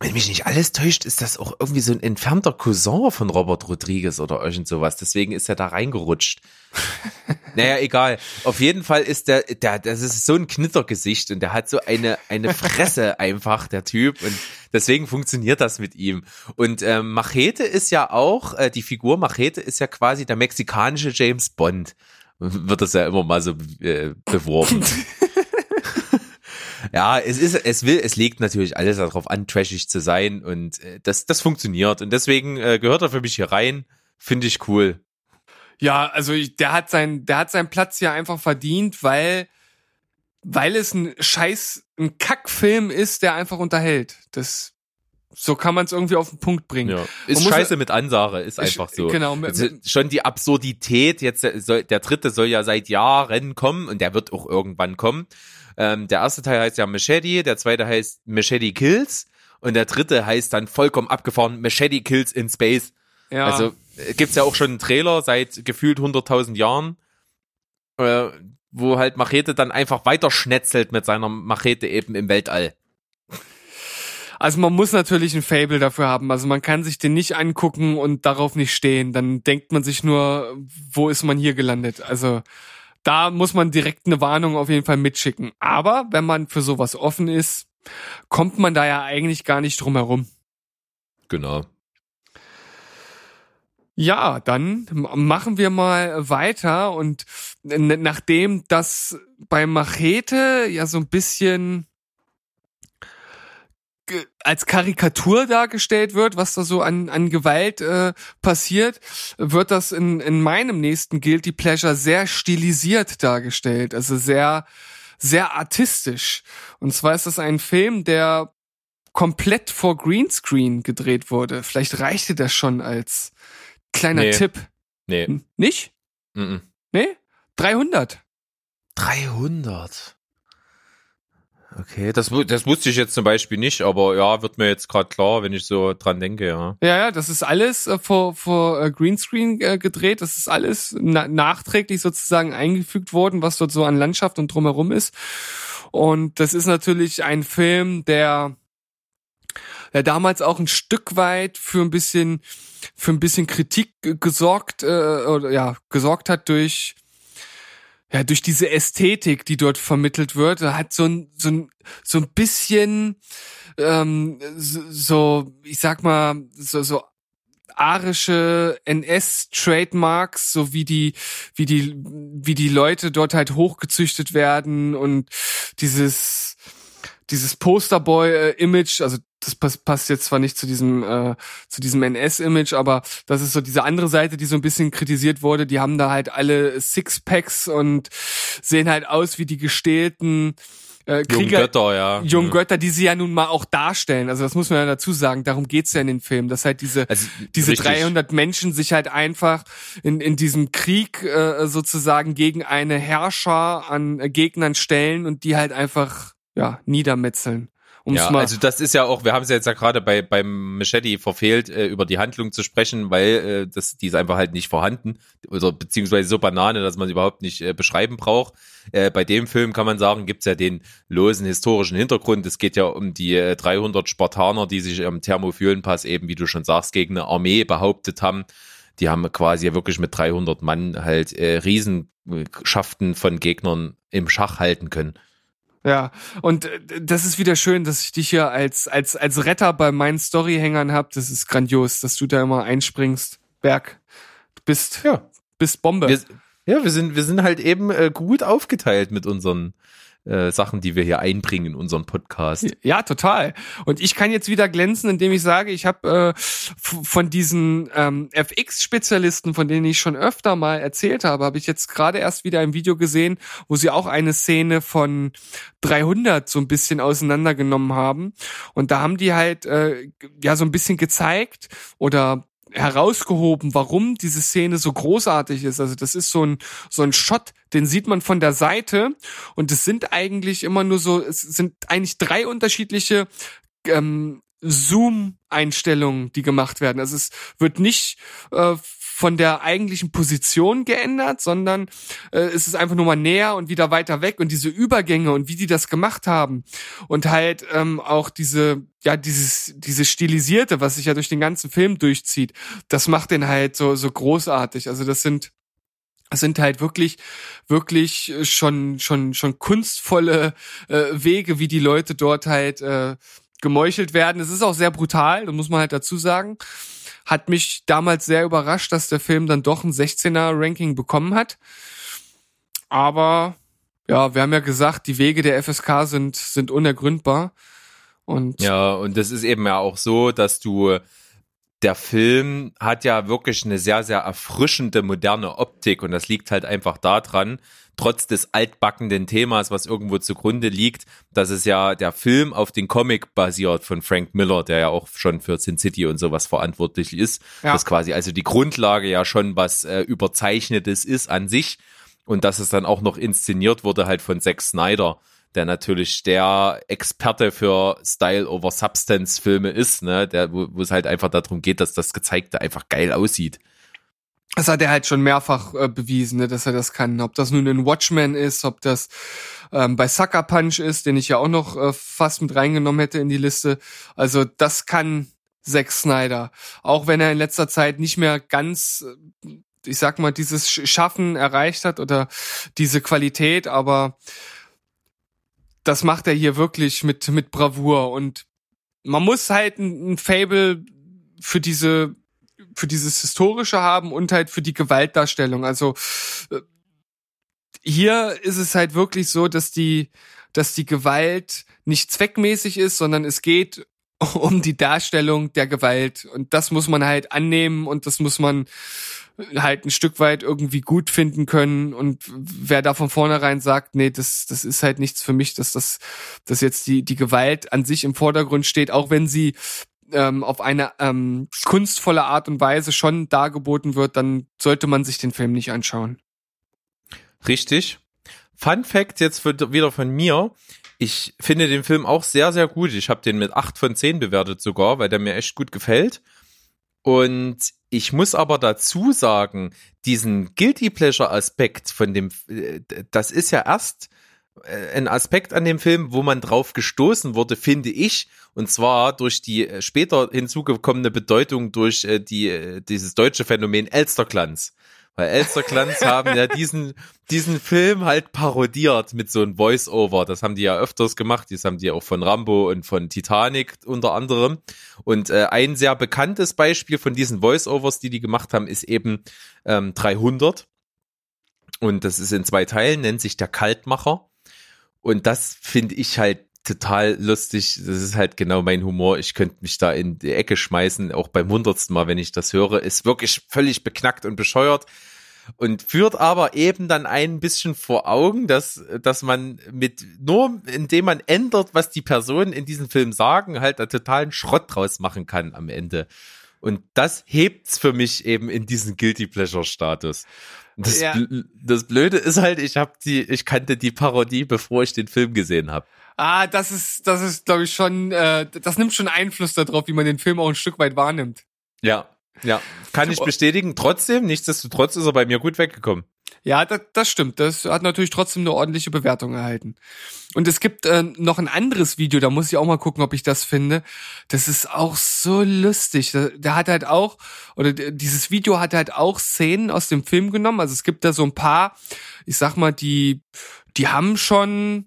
wenn mich nicht alles täuscht, ist das auch irgendwie so ein entfernter Cousin von Robert Rodriguez oder irgend sowas. Deswegen ist er da reingerutscht. naja, egal. Auf jeden Fall ist der, der, das ist so ein Knittergesicht und der hat so eine, eine Fresse einfach, der Typ. Und deswegen funktioniert das mit ihm. Und ähm, Machete ist ja auch, äh, die Figur Machete ist ja quasi der mexikanische James Bond. Wird das ja immer mal so äh, beworben. Ja, es ist, es will, es legt natürlich alles darauf an, trashig zu sein und äh, das, das funktioniert und deswegen äh, gehört er für mich hier rein. Finde ich cool. Ja, also ich, der hat sein, der hat seinen Platz hier einfach verdient, weil, weil es ein Scheiß, ein Kackfilm ist, der einfach unterhält. Das, so kann man es irgendwie auf den Punkt bringen. Ja. Ist muss- scheiße mit Ansage, ist einfach so. Genau. Also schon die Absurdität, jetzt der, soll, der dritte soll ja seit Jahren kommen und der wird auch irgendwann kommen. Ähm, der erste Teil heißt ja Machete, der zweite heißt Machete Kills und der dritte heißt dann vollkommen abgefahren Machete Kills in Space. ja. Also äh, gibt's ja auch schon einen Trailer seit gefühlt 100.000 Jahren, äh, wo halt Machete dann einfach weiter schnetzelt mit seiner Machete eben im Weltall. Also man muss natürlich ein Fable dafür haben. Also man kann sich den nicht angucken und darauf nicht stehen. Dann denkt man sich nur, wo ist man hier gelandet? Also da muss man direkt eine Warnung auf jeden Fall mitschicken. Aber wenn man für sowas offen ist, kommt man da ja eigentlich gar nicht drum herum. Genau. Ja, dann machen wir mal weiter und nachdem das bei Machete ja so ein bisschen als Karikatur dargestellt wird, was da so an, an Gewalt äh, passiert, wird das in, in meinem nächsten Guilty Pleasure sehr stilisiert dargestellt, also sehr, sehr artistisch. Und zwar ist das ein Film, der komplett vor Greenscreen gedreht wurde. Vielleicht reichte das schon als kleiner Nee. Tipp. Nee. Hm? Nicht? Mhm. Nee? 300. 300. Okay, das, das wusste ich jetzt zum Beispiel nicht, aber ja, wird mir jetzt gerade klar, wenn ich so dran denke, ja. Ja, ja, das ist alles äh, vor, vor äh, Greenscreen äh, gedreht. Das ist alles na nachträglich sozusagen eingefügt worden, was dort so an Landschaft und drumherum ist. Und das ist natürlich ein Film, der, der damals auch ein Stück weit für ein bisschen, für ein bisschen Kritik äh, gesorgt, äh, oder ja, gesorgt hat durch, ja, durch diese Ästhetik, die dort vermittelt wird. Hat so ein, so ein, so ein bisschen, ähm, so, ich sag mal, so, so arische NS-Trademarks, so wie die, wie die, wie die Leute dort halt hochgezüchtet werden und dieses, dieses Posterboy-Image, also das pass passt jetzt zwar nicht zu diesem äh, zu diesem NS-Image, aber das ist so diese andere Seite, die so ein bisschen kritisiert wurde. Die haben da halt alle Sixpacks und sehen halt aus wie die gestählten äh, Krieger, Götter, ja. jungen Mhm. Götter, die sie ja nun mal auch darstellen. Also das muss man ja dazu sagen. Darum geht's ja in den Filmen, dass halt diese Also, diese richtig. 300 Menschen sich halt einfach in, in diesem Krieg äh, sozusagen gegen eine Herrscher an äh, Gegnern stellen und die halt einfach ja niedermetzeln. Um's Ja, mal, also das ist ja auch, wir haben es ja jetzt ja gerade bei beim Machete verfehlt, äh, über die Handlung zu sprechen, weil äh, das die ist einfach halt nicht vorhanden oder beziehungsweise so Banane, dass man sie überhaupt nicht äh, beschreiben braucht. Äh, bei dem Film kann man sagen, gibt's ja den losen historischen Hintergrund. Es geht ja um die äh, 300 Spartaner, die sich am Thermophylenpass eben, wie du schon sagst, gegen eine Armee behauptet haben. Die haben quasi ja wirklich mit 300 Mann halt äh, Riesenschaften von Gegnern im Schach halten können. Ja, und äh, das ist wieder schön, dass ich dich hier als, als, als Retter bei meinen Storyhängern hab. Das ist grandios, dass du da immer einspringst. Berg, du bist, Ja. bist Bombe. Wir, ja, wir sind, wir sind halt eben äh, gut aufgeteilt mit unseren äh, Sachen, die wir hier einbringen in unseren Podcast. Ja, total. Und ich kann jetzt wieder glänzen, indem ich sage, ich habe äh, von diesen ähm, FX-Spezialisten, von denen ich schon öfter mal erzählt habe, habe ich jetzt gerade erst wieder ein Video gesehen, wo sie auch eine Szene von 300 so ein bisschen auseinandergenommen haben. Und da haben die halt äh, ja so ein bisschen gezeigt oder herausgehoben, warum diese Szene so großartig ist. Also das ist so ein so ein Shot, den sieht man von der Seite und es sind eigentlich immer nur so, es sind eigentlich drei unterschiedliche ähm, Zoom-Einstellungen, die gemacht werden. Also es wird nicht äh, von der eigentlichen Position geändert, sondern äh, es ist einfach nur mal näher und wieder weiter weg und diese Übergänge und wie die das gemacht haben und halt ähm, auch diese ja dieses diese stilisierte, was sich ja durch den ganzen Film durchzieht, das macht den halt so so großartig. Also das sind es sind halt wirklich, wirklich äh, schon, schon, schon kunstvolle äh, Wege, wie die Leute dort halt äh, gemeuchelt werden. Es ist auch sehr brutal, das muss man halt dazu sagen. Hat mich damals sehr überrascht, dass der Film dann doch ein 16er Ranking bekommen hat. Aber ja, wir haben ja gesagt, die Wege der FSK sind, sind unergründbar. Und Ja, und das ist eben ja auch so, dass du der Film hat ja wirklich eine sehr, sehr erfrischende, moderne Optik und das liegt halt einfach daran, trotz des altbackenden Themas, was irgendwo zugrunde liegt, dass es ja der Film auf den Comic basiert von Frank Miller, der ja auch schon für Sin City und sowas verantwortlich ist. Ja. Das quasi also die Grundlage ja schon was äh, überzeichnetes ist an sich und dass es dann auch noch inszeniert wurde halt von Zack Snyder, der natürlich der Experte für Style over Substance Filme ist, ne, der wo, wo es halt einfach darum geht, dass das gezeigte einfach geil aussieht. Das hat er halt schon mehrfach äh, bewiesen, ne, dass er das kann. Ob das nun in Watchmen ist, ob das ähm, bei Sucker Punch ist, den ich ja auch noch äh, fast mit reingenommen hätte in die Liste. Also das kann Zack Snyder. Auch wenn er in letzter Zeit nicht mehr ganz, äh, ich sag mal, dieses Schaffen erreicht hat oder diese Qualität, aber das macht er hier wirklich mit, mit Bravour und man muss halt ein, ein Fable für diese für dieses historische haben und halt für die Gewaltdarstellung. Also äh, hier ist es halt wirklich so, dass die dass die Gewalt nicht zweckmäßig ist, sondern es geht um die Darstellung der Gewalt und das muss man halt annehmen und das muss man halt ein Stück weit irgendwie gut finden können und wer da von vornherein sagt, nee, das das ist halt nichts für mich, dass das dass jetzt die die Gewalt an sich im Vordergrund steht, auch wenn sie ähm, auf eine ähm, kunstvolle Art und Weise schon dargeboten wird, dann sollte man sich den Film nicht anschauen. Richtig. Fun Fact jetzt wieder von mir. Ich finde den Film auch sehr, sehr gut. Ich habe den mit acht von zehn bewertet sogar, weil der mir echt gut gefällt. Und ich muss aber dazu sagen, diesen Guilty Pleasure Aspekt von dem, äh, das ist ja erst äh, ein Aspekt an dem Film, wo man drauf gestoßen wurde, finde ich, und zwar durch die äh, später hinzugekommene Bedeutung durch die dieses deutsche Phänomen Elsterglanz. Weil Elsterglanz haben ja diesen diesen Film halt parodiert mit so einem Voice-Over. Das haben die ja öfters gemacht. Das haben die auch von Rambo und von Titanic unter anderem. Und äh, ein sehr bekanntes Beispiel von diesen Voice-Overs, die die gemacht haben, ist eben ähm, 300. Und das ist in zwei Teilen, nennt sich der Kaltmacher. Und das finde ich halt total lustig. Das ist halt genau mein Humor. Ich könnte mich da in die Ecke schmeißen, auch beim hundertsten Mal, wenn ich das höre. Ist wirklich völlig beknackt und bescheuert und führt aber eben dann ein bisschen vor Augen, dass, dass man mit, nur indem man ändert, was die Personen in diesem Film sagen, halt da totalen Schrott draus machen kann am Ende. Und das hebt's für mich eben in diesen Guilty Pleasure Status. Das, ja. das Blöde ist halt, ich habe die, ich kannte die Parodie, bevor ich den Film gesehen habe. Ah, das ist, das ist, glaube ich, schon, äh, das nimmt schon Einfluss darauf, wie man den Film auch ein Stück weit wahrnimmt. Ja, ja, kann ich bestätigen. Trotzdem, nichtsdestotrotz ist er bei mir gut weggekommen. Ja, das, das stimmt. Das hat natürlich trotzdem eine ordentliche Bewertung erhalten. Und es gibt äh, noch ein anderes Video, da muss ich auch mal gucken, ob ich das finde. Das ist auch so lustig. Der, der hat halt auch, oder dieses Video hat halt auch Szenen aus dem Film genommen. Also es gibt da so ein paar, ich sag mal, die, die haben schon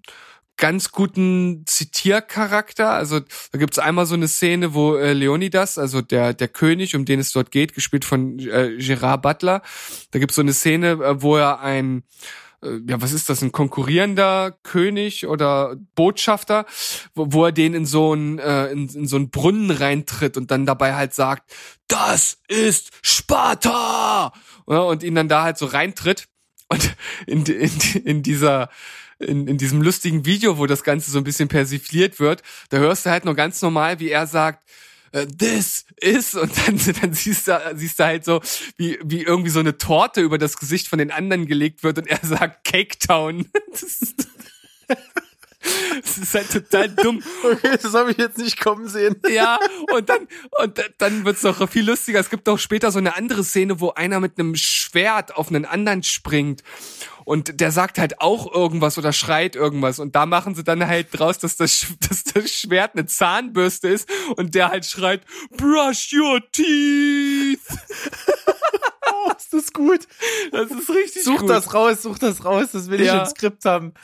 ganz guten Zitiercharakter. Also da gibt's einmal so eine Szene, wo äh, Leonidas, also der der König, um den es dort geht, gespielt von äh, Gerard Butler, da gibt's so eine Szene, äh, wo er ein äh, ja, was ist das, ein konkurrierender König oder Botschafter, wo, wo er den in so einen äh, in, in so einen Brunnen reintritt und dann dabei halt sagt, das ist Sparta! Und ihn dann da halt so reintritt und in, in, in dieser in, in diesem lustigen Video, wo das Ganze so ein bisschen persifliert wird, da hörst du halt nur ganz normal, wie er sagt, äh, this is und dann, dann siehst du, siehst du halt so, wie, wie irgendwie so eine Torte über das Gesicht von den anderen gelegt wird und er sagt Cake Town. Das ist halt total dumm. Okay, das habe ich jetzt nicht kommen sehen. Ja, und dann, und dann wird's noch viel lustiger. Es gibt auch später so eine andere Szene, wo einer mit einem Schwert auf einen anderen springt. Und der sagt halt auch irgendwas oder schreit irgendwas. Und da machen sie dann halt draus, dass das, dass das Schwert eine Zahnbürste ist und der halt schreit, brush your teeth. oh, ist das gut. Das ist richtig such gut. Such das raus, such das raus, das will ja. ich im Skript haben.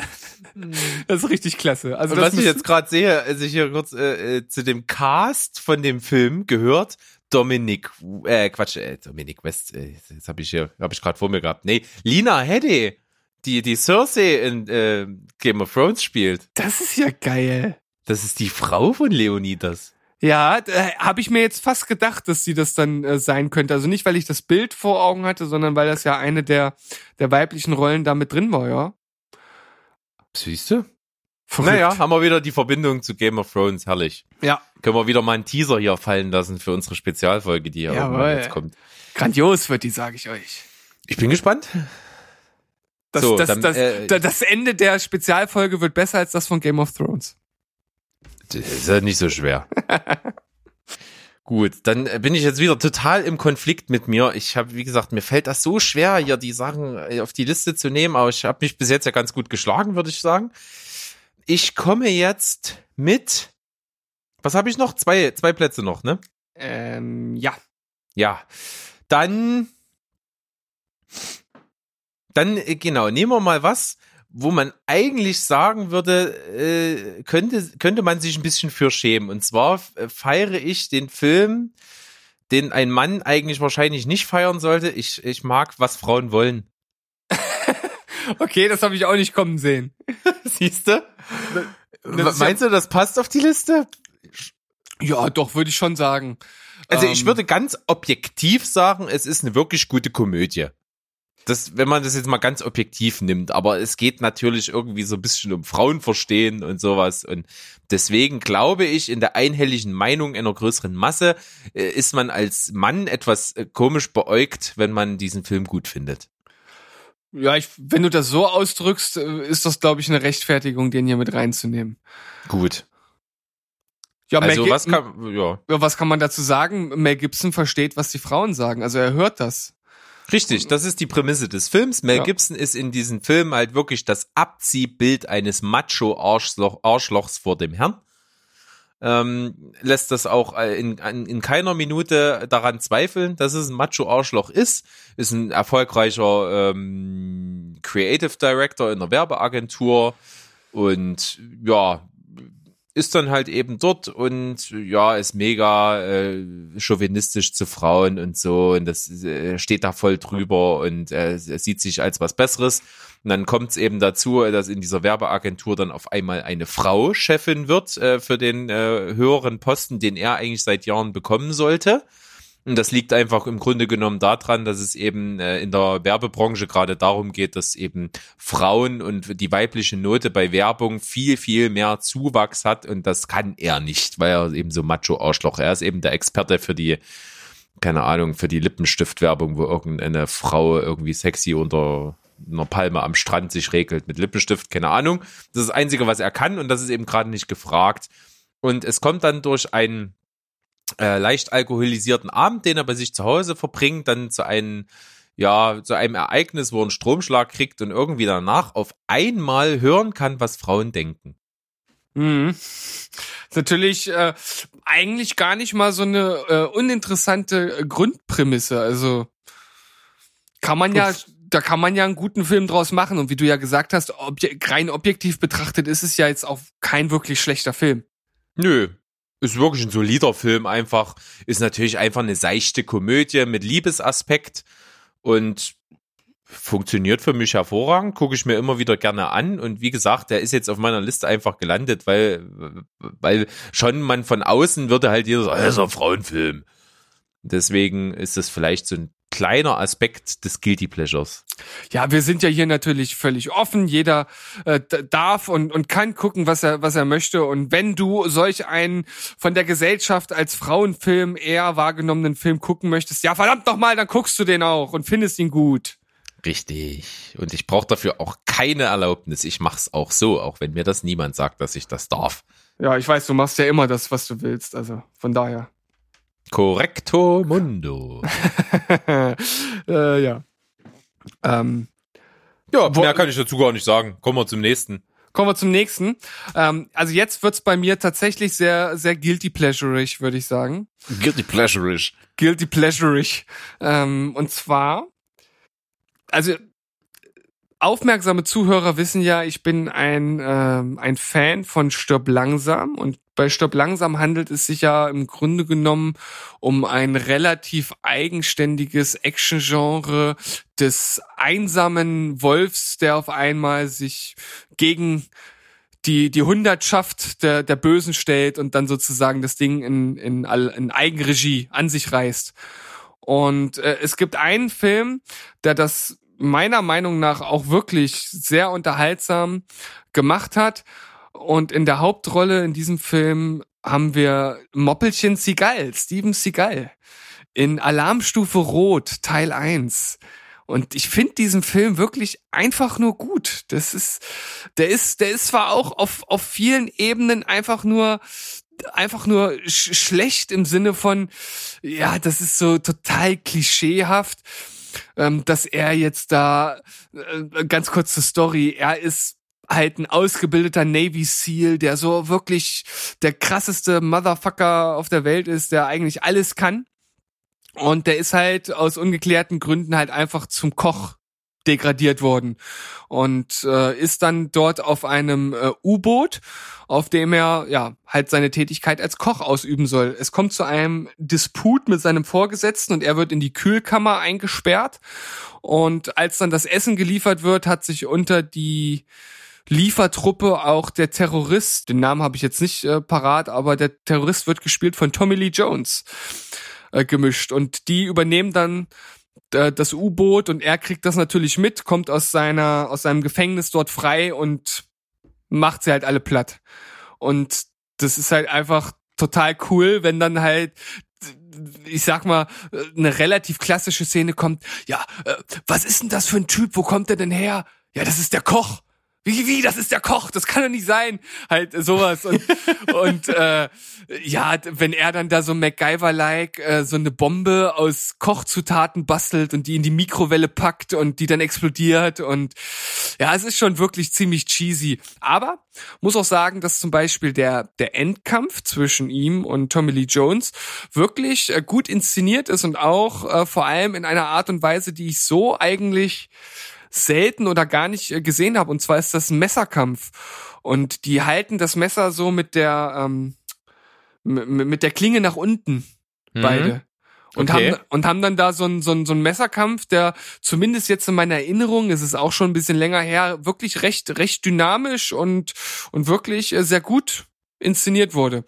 Das ist richtig klasse. Also was ich jetzt gerade sehe, also ich hier kurz äh, äh, zu dem Cast von dem Film gehört Dominic, äh, Quatsch, äh, Dominic West, äh, jetzt habe ich hier, habe ich gerade vor mir gehabt. Nee, Lina Headey die, die Cersei in äh, Game of Thrones spielt. Das ist ja geil. Das ist die Frau von Leonidas. Ja, habe ich mir jetzt fast gedacht, dass sie das dann äh, sein könnte. Also nicht, weil ich das Bild vor Augen hatte, sondern weil das ja eine der, der weiblichen Rollen da mit drin war, ja. Siehst du? Naja, haben wir wieder die Verbindung zu Game of Thrones, herrlich. Ja. Können wir wieder mal einen Teaser hier fallen lassen für unsere Spezialfolge, die ja irgendwann jetzt kommt. Grandios wird die, sage ich euch. Ich bin gespannt. Das, so, das, dann, das, äh, das Ende der Spezialfolge wird besser als das von Game of Thrones. Das ist ja nicht so schwer. Gut, dann äh, bin ich jetzt wieder total im Konflikt mit mir. Ich habe, wie gesagt, mir fällt das so schwer, hier die Sachen äh, auf die Liste zu nehmen, aber ich habe mich bis jetzt ja ganz gut geschlagen, würde ich sagen. Ich komme jetzt mit. Was habe ich noch? Zwei, zwei Plätze noch, ne? Ähm, ja. Ja. Dann. Dann, äh, genau, nehmen wir mal was, wo man eigentlich sagen würde, äh, könnte, könnte man sich ein bisschen für schämen. Und zwar äh, feiere ich den Film, den ein Mann eigentlich wahrscheinlich nicht feiern sollte. Ich, ich mag, was Frauen wollen. Okay, das habe ich auch nicht kommen sehen. Siehst du? Das ist Meinst du, das passt auf die Liste? Ja, doch, würde ich schon sagen. Also ich Ähm, würde ganz objektiv sagen, es ist eine wirklich gute Komödie. Das, wenn man das jetzt mal ganz objektiv nimmt, aber es geht natürlich irgendwie so ein bisschen um Frauenverstehen und sowas. Und deswegen glaube ich, in der einhelligen Meinung einer größeren Masse äh, ist man als Mann etwas äh, komisch beäugt, wenn man diesen Film gut findet. Ja, ich, wenn du das so ausdrückst, äh, ist das, glaube ich, eine Rechtfertigung, den hier mit reinzunehmen. Gut. Ja, Mel Also Gib- was kann, ja. ja, was kann man dazu sagen? Mel Gibson versteht, was die Frauen sagen. Also er hört das. Richtig, das ist die Prämisse des Films. Mel Ja. Gibson ist in diesem Film halt wirklich das Abziehbild eines Macho-Arschloch, Arschlochs vor dem Herrn. Ähm, lässt das auch äh, in, in, in keiner Minute daran zweifeln, dass es ein Macho-Arschloch ist. Ist ein erfolgreicher ähm, Creative Director in einer Werbeagentur und ja, ist dann halt eben dort und ja, ist mega äh, chauvinistisch zu Frauen und so und das äh, steht da voll drüber und äh, sieht sich als was Besseres. Und dann kommt es eben dazu, dass in dieser Werbeagentur dann auf einmal eine Frau Chefin wird äh, für den äh, höheren Posten, den er eigentlich seit Jahren bekommen sollte. Und das liegt einfach im Grunde genommen daran, dass es eben äh, in der Werbebranche gerade darum geht, dass eben Frauen und die weibliche Note bei Werbung viel, viel mehr Zuwachs hat. Und das kann er nicht, weil er eben so Macho-Arschloch. Er ist eben der Experte für die, keine Ahnung, für die Lippenstiftwerbung, wo irgendeine Frau irgendwie sexy unter einer Palme am Strand sich regelt mit Lippenstift, keine Ahnung. Das ist das Einzige, was er kann und das ist eben gerade nicht gefragt. Und es kommt dann durch einen äh, leicht alkoholisierten Abend, den er bei sich zu Hause verbringt, dann zu einem, ja, zu einem Ereignis, wo er einen Stromschlag kriegt und irgendwie danach auf einmal hören kann, was Frauen denken. Mhm. Ist natürlich äh, eigentlich gar nicht mal so eine äh, uninteressante Grundprämisse. Also kann man ja, da kann man ja einen guten Film draus machen. Und wie du ja gesagt hast, obje rein objektiv betrachtet ist es ja jetzt auch kein wirklich schlechter Film. Nö. Ist wirklich ein solider Film einfach. Ist natürlich einfach eine seichte Komödie mit Liebesaspekt und funktioniert für mich hervorragend. Gucke ich mir immer wieder gerne an. Und wie gesagt, der ist jetzt auf meiner Liste einfach gelandet, weil, weil schon man von außen würde halt jeder sagen, das ist ein Frauenfilm. Deswegen ist das vielleicht so ein kleiner Aspekt des Guilty Pleasures. Ja, wir sind ja hier natürlich völlig offen. Jeder äh, darf und, und kann gucken, was er, was er möchte. Und wenn du solch einen von der Gesellschaft als Frauenfilm eher wahrgenommenen Film gucken möchtest, ja verdammt nochmal, dann guckst du den auch und findest ihn gut. Richtig. Und ich brauche dafür auch keine Erlaubnis. Ich mach's auch so, auch wenn mir das niemand sagt, dass ich das darf. Ja, ich weiß, du machst ja immer das, was du willst. Also von daher. Correcto mundo. äh, ja. Ähm, Ja, Wo- mehr kann ich dazu gar nicht sagen. Kommen wir zum nächsten. kommen wir zum nächsten. Ähm, also jetzt wird's bei mir tatsächlich sehr, sehr guilty pleasureig, würde ich sagen. Guilty pleasure-ish. Guilty pleasureig. Ähm, und zwar, also aufmerksame Zuhörer wissen ja, ich bin ein, ähm, ein Fan von Stirb langsam und bei Stirb langsam handelt es sich ja im Grunde genommen um ein relativ eigenständiges Action-Genre des einsamen Wolfs, der auf einmal sich gegen die, die Hundertschaft der, der Bösen stellt und dann sozusagen das Ding in, in, in Eigenregie an sich reißt. Und äh, es gibt einen Film, der das meiner Meinung nach auch wirklich sehr unterhaltsam gemacht hat. Und in der Hauptrolle in diesem Film haben wir Moppelchen Seagal, Steven Seagal, in Alarmstufe Rot, Teil 1. Und ich finde diesen Film wirklich einfach nur gut. Das ist, der ist, der ist zwar auch auf, auf vielen Ebenen einfach nur einfach nur sch schlecht im Sinne von, ja, das ist so total klischeehaft, ähm, dass er jetzt da, äh, ganz kurze Story, er ist halt ein ausgebildeter Navy SEAL, der so wirklich der krasseste Motherfucker auf der Welt ist, der eigentlich alles kann. Und der ist halt aus ungeklärten Gründen halt einfach zum Koch degradiert worden und äh, ist dann dort auf einem äh, U-Boot, auf dem er ja halt seine Tätigkeit als Koch ausüben soll. Es kommt zu einem Disput mit seinem Vorgesetzten und er wird in die Kühlkammer eingesperrt und als dann das Essen geliefert wird, hat sich unter die Liefertruppe auch der Terrorist, den Namen habe ich jetzt nicht äh, parat, aber der Terrorist wird gespielt von Tommy Lee Jones äh, gemischt und die übernehmen dann das U-Boot und er kriegt das natürlich mit, kommt aus seiner aus seinem Gefängnis dort frei und macht sie halt alle platt. Und das ist halt einfach total cool, wenn dann halt ich sag mal, eine relativ klassische Szene kommt. Ja, äh, was ist denn das für ein Typ? Wo kommt der denn her? Ja, das ist der Koch. Wie, wie, das ist der Koch, das kann doch nicht sein. Halt sowas. Und, und äh, ja, wenn er dann da so MacGyver-like äh, so eine Bombe aus Kochzutaten bastelt und die in die Mikrowelle packt und die dann explodiert. Und ja, es ist schon wirklich ziemlich cheesy. Aber muss auch sagen, dass zum Beispiel der, der Endkampf zwischen ihm und Tommy Lee Jones wirklich äh, gut inszeniert ist und auch äh, vor allem in einer Art und Weise, die ich so eigentlich selten oder gar nicht äh, gesehen habe. Und zwar ist das ein Messerkampf. Und die halten das Messer so mit der, ähm, mit der Klinge nach unten, mhm. beide. Und, okay. haben, und haben dann da so ein, so, ein, so ein Messerkampf, der zumindest jetzt in meiner Erinnerung, es ist auch schon ein bisschen länger her, wirklich recht, recht dynamisch und, und wirklich äh, sehr gut inszeniert wurde.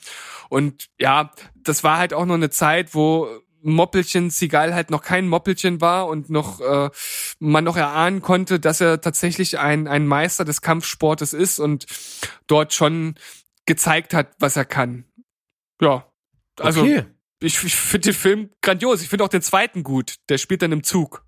Und ja, das war halt auch noch eine Zeit, wo Moppelchen Seagal halt noch kein Moppelchen war und noch äh, man noch erahnen konnte, dass er tatsächlich ein, ein Meister des Kampfsportes ist und dort schon gezeigt hat, was er kann. Ja, also okay. ich, ich finde den Film grandios. Ich finde auch den zweiten gut. Der spielt dann im Zug.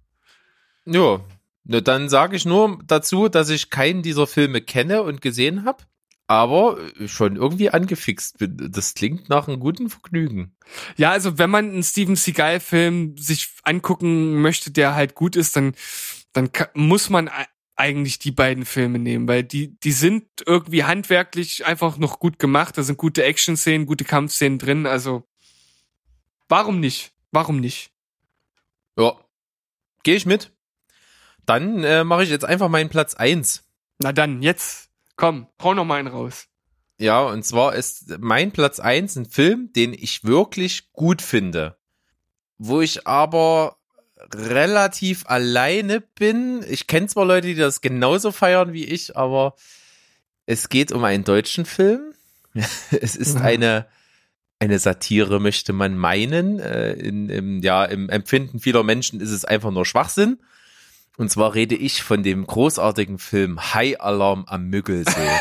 Ja, dann sage ich nur dazu, dass ich keinen dieser Filme kenne und gesehen habe aber schon irgendwie angefixt bin. Das klingt nach einem guten Vergnügen. Ja, also wenn man einen Steven Seagal-Film sich angucken möchte, der halt gut ist, dann, dann muss man eigentlich die beiden Filme nehmen, weil die, die sind irgendwie handwerklich einfach noch gut gemacht. Da sind gute Action-Szenen, gute Kampfszenen drin. Also warum nicht? Warum nicht? Ja, gehe ich mit. Dann äh, mache ich jetzt einfach meinen Platz eins. Na dann, jetzt Komm, hau noch mal einen raus. Ja, und zwar ist mein Platz eins ein Film, den ich wirklich gut finde. Wo ich aber relativ alleine bin. Ich kenne zwar Leute, die das genauso feiern wie ich, aber es geht um einen deutschen Film. es ist ja. eine, eine Satire, möchte man meinen. Äh, in, im, ja, im Empfinden vieler Menschen ist es einfach nur Schwachsinn. Und zwar rede ich von dem großartigen Film High Alarm am Müggelsee.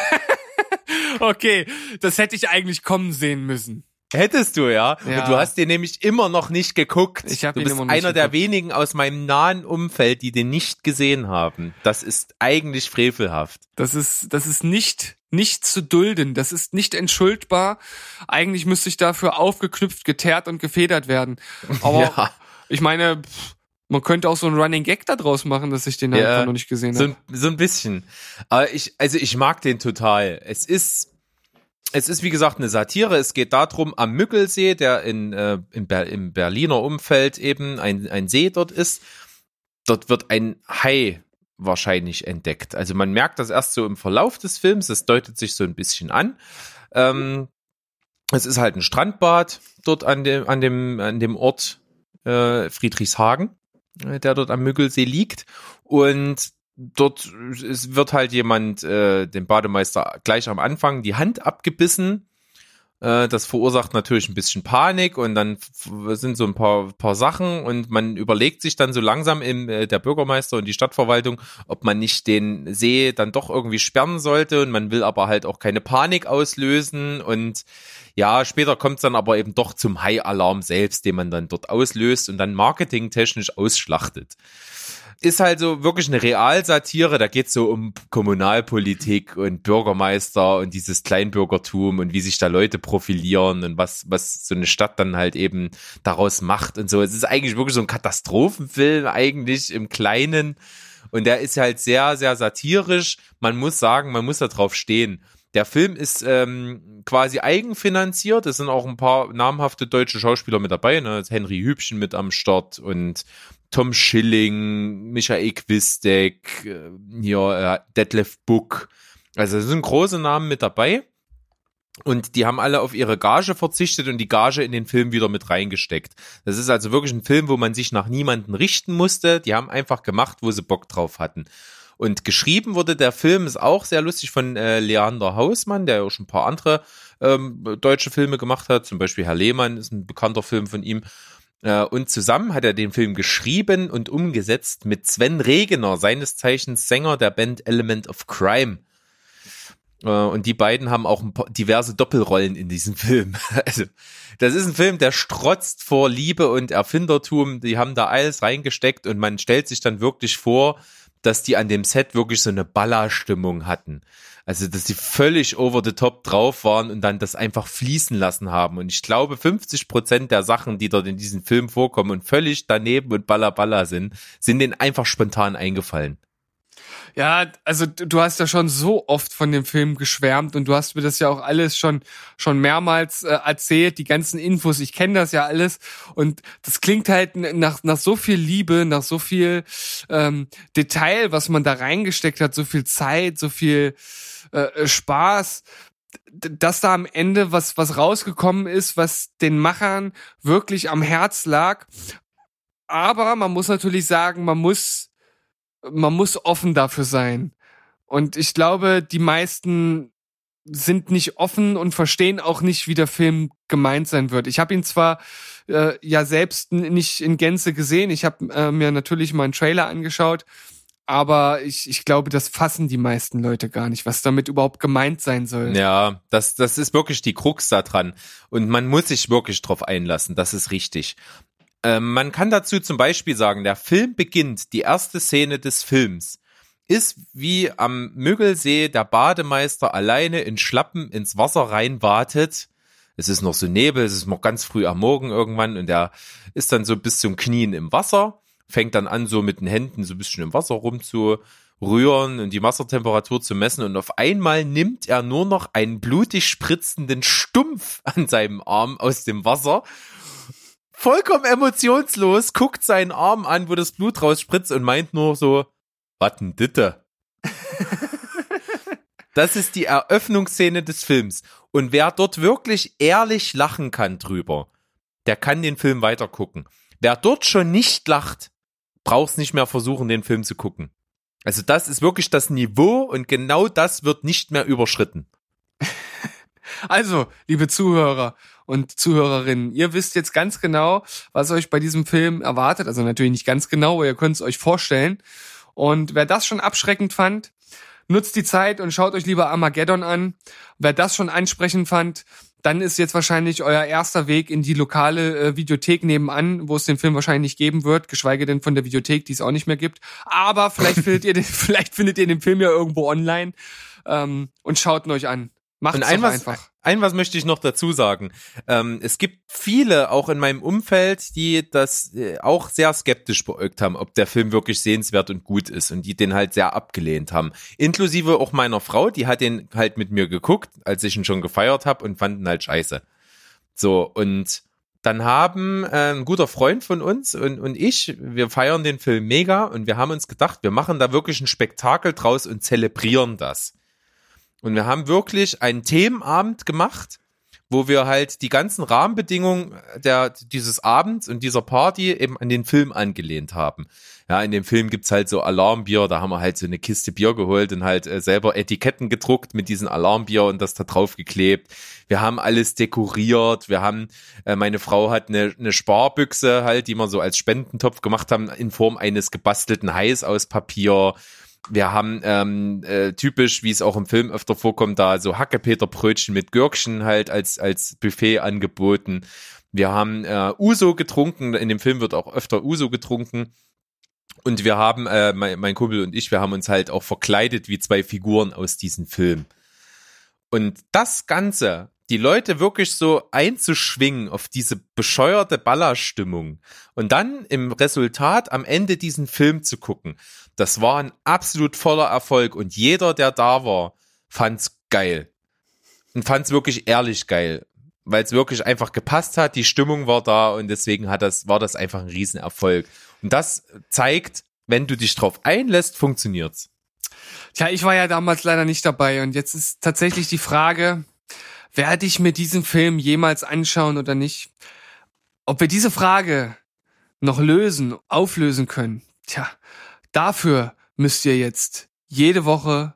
okay, das hätte ich eigentlich kommen sehen müssen. Hättest du, ja? ja. Du hast den nämlich immer noch nicht geguckt. Ich hab du bist einer geguckt. der wenigen aus meinem nahen Umfeld, die den nicht gesehen haben. Das ist eigentlich frevelhaft. Das ist, das ist nicht, nicht zu dulden. Das ist nicht entschuldbar. Eigentlich müsste ich dafür aufgeknüpft, geteert und gefedert werden. Aber ja. ich meine, pff, man könnte auch so einen Running Gag da draus machen, dass ich den ja, einfach noch nicht gesehen habe. So, so ein bisschen. Aber ich, also ich mag den total. Es ist, es ist wie gesagt eine Satire. Es geht darum, am Müggelsee, der in, äh, in Ber im Berliner Umfeld eben ein, ein See dort ist, dort wird ein Hai wahrscheinlich entdeckt. Also man merkt das erst so im Verlauf des Films, es deutet sich so ein bisschen an. Ähm, es ist halt ein Strandbad dort an dem, an dem, an dem Ort äh, Friedrichshagen. Äh, der dort am Müggelsee liegt. Und dort es wird halt jemand äh, dem Bademeister gleich am Anfang die Hand abgebissen. Äh, das verursacht natürlich ein bisschen Panik und dann sind so ein paar, paar Sachen und man überlegt sich dann so langsam im, äh, der Bürgermeister und die Stadtverwaltung, ob man nicht den See dann doch irgendwie sperren sollte und man will aber halt auch keine Panik auslösen und Ja, später kommt es dann aber eben doch zum High-Alarm selbst, den man dann dort auslöst und dann marketingtechnisch ausschlachtet ist halt so wirklich eine Realsatire. Da geht's so um Kommunalpolitik und Bürgermeister und dieses Kleinbürgertum und wie sich da Leute profilieren und was, was so eine Stadt dann halt eben daraus macht und so. Es ist eigentlich wirklich so ein Katastrophenfilm eigentlich im Kleinen. Und der ist halt sehr, sehr satirisch. Man muss sagen, man muss da drauf stehen. Der Film ist ähm, quasi eigenfinanziert. Es sind auch ein paar namhafte deutsche Schauspieler mit dabei. Ne? Henry Hübchen mit am Start und Tom Schilling, Michael Quistek, äh, hier äh, Detlef Book. Also es sind große Namen mit dabei. Und die haben alle auf ihre Gage verzichtet und die Gage in den Film wieder mit reingesteckt. Das ist also wirklich ein Film, wo man sich nach niemanden richten musste. Die haben einfach gemacht, wo sie Bock drauf hatten. Und geschrieben wurde der Film, ist auch sehr lustig von äh, Leander Hausmann, der ja auch schon ein paar andere ähm, deutsche Filme gemacht hat. Zum Beispiel Herr Lehmann ist ein bekannter Film von ihm. Äh, und zusammen hat er den Film geschrieben und umgesetzt mit Sven Regener, seines Zeichens Sänger der Band Element of Crime. Äh, und die beiden haben auch diverse Doppelrollen in diesem Film. Also, das ist ein Film, der strotzt vor Liebe und Erfindertum. Die haben da alles reingesteckt und man stellt sich dann wirklich vor, dass die an dem Set wirklich so eine Ballerstimmung hatten. Also, dass sie völlig over the top drauf waren und dann das einfach fließen lassen haben. Und ich glaube, 50 Prozent der Sachen, die dort in diesem Film vorkommen und völlig daneben und baller sind, sind denen einfach spontan eingefallen. Ja, also du hast ja schon so oft von dem Film geschwärmt und du hast mir das ja auch alles schon schon mehrmals äh, erzählt, die ganzen Infos, ich kenne das ja alles und das klingt halt nach nach so viel Liebe, nach so viel ähm, Detail, was man da reingesteckt hat, so viel Zeit, so viel äh, Spaß, dass da am Ende was, was rausgekommen ist, was den Machern wirklich am Herz lag. Aber man muss natürlich sagen, man muss, man muss offen dafür sein. Und ich glaube, die meisten sind nicht offen und verstehen auch nicht, wie der Film gemeint sein wird. Ich habe ihn zwar äh, ja selbst nicht in Gänze gesehen, ich habe äh, mir natürlich mal einen Trailer angeschaut aber ich, ich glaube, das fassen die meisten Leute gar nicht, was damit überhaupt gemeint sein soll. Ja, das, das ist wirklich die Krux da dran. Und man muss sich wirklich drauf einlassen, das ist richtig. Ähm, man kann dazu zum Beispiel sagen, der Film beginnt, die erste Szene des Films ist wie am Müggelsee der Bademeister alleine in Schlappen ins Wasser reinwartet. Es ist noch so Nebel, es ist noch ganz früh am Morgen irgendwann und er ist dann so bis zum Knien im Wasser fängt dann an, so mit den Händen so ein bisschen im Wasser rumzurühren und die Wassertemperatur zu messen und auf einmal nimmt er nur noch einen blutig spritzenden Stumpf an seinem Arm aus dem Wasser. Vollkommen emotionslos, guckt seinen Arm an, wo das Blut rausspritzt und meint nur so, was denn ditte? Das ist die Eröffnungsszene des Films. Und wer dort wirklich ehrlich lachen kann drüber, der kann den Film weitergucken. Wer dort schon nicht lacht, brauchst nicht mehr versuchen, den Film zu gucken. Also das ist wirklich das Niveau und genau das wird nicht mehr überschritten. Also, liebe Zuhörer und Zuhörerinnen, ihr wisst jetzt ganz genau, was euch bei diesem Film erwartet. Also natürlich nicht ganz genau, aber ihr könnt es euch vorstellen. Und wer das schon abschreckend fand, nutzt die Zeit und schaut euch lieber Armageddon an. Wer das schon ansprechend fand, dann ist jetzt wahrscheinlich euer erster Weg in die lokale äh, Videothek nebenan, wo es den Film wahrscheinlich nicht geben wird, geschweige denn von der Videothek, die es auch nicht mehr gibt. Aber vielleicht findet ihr den, vielleicht findet ihr den Film ja irgendwo online ähm, und schaut ihn euch an. Macht es einfach. Ein was möchte ich noch dazu sagen. Ähm, es gibt viele auch in meinem Umfeld, die das äh, auch sehr skeptisch beäugt haben, ob der Film wirklich sehenswert und gut ist und die den halt sehr abgelehnt haben. Inklusive auch meiner Frau, die hat den halt mit mir geguckt, als ich ihn schon gefeiert habe und fanden halt scheiße. So, und dann haben äh, ein guter Freund von uns und, und ich, wir feiern den Film mega und wir haben uns gedacht, wir machen da wirklich ein Spektakel draus und zelebrieren das. Und wir haben wirklich einen Themenabend gemacht, wo wir halt die ganzen Rahmenbedingungen der, dieses Abends und dieser Party eben an den Film angelehnt haben. Ja, in dem Film gibt's halt so Alarmbier, da haben wir halt so eine Kiste Bier geholt und halt äh, selber Etiketten gedruckt mit diesen Alarmbier und das da drauf geklebt. Wir haben alles dekoriert, wir haben, äh, meine Frau hat eine, eine Sparbüchse halt, die wir so als Spendentopf gemacht haben, in Form eines gebastelten Hais aus Papier Wir haben ähm, äh, typisch, wie es auch im Film öfter vorkommt, da so Hackepeterbrötchen mit Gürkchen halt als als Buffet angeboten. Wir haben äh, Uso getrunken. In dem Film wird auch öfter Uso getrunken. Und wir haben, äh, mein, mein Kumpel und ich, wir haben uns halt auch verkleidet wie zwei Figuren aus diesem Film. Und das Ganze, die Leute wirklich so einzuschwingen auf diese bescheuerte Ballerstimmung und dann im Resultat am Ende diesen Film zu gucken, das war ein absolut voller Erfolg und jeder, der da war, fand's geil. Und fand's wirklich ehrlich geil weil es wirklich einfach gepasst hat, die Stimmung war da und deswegen hat das, war das einfach ein Riesenerfolg. Und das zeigt, wenn du dich drauf einlässt, funktioniert's. Tja, ich war ja damals leider nicht dabei und jetzt ist tatsächlich die Frage, werde ich mir diesen Film jemals anschauen oder nicht? Ob wir diese Frage noch lösen, auflösen können, tja, dafür müsst ihr jetzt jede Woche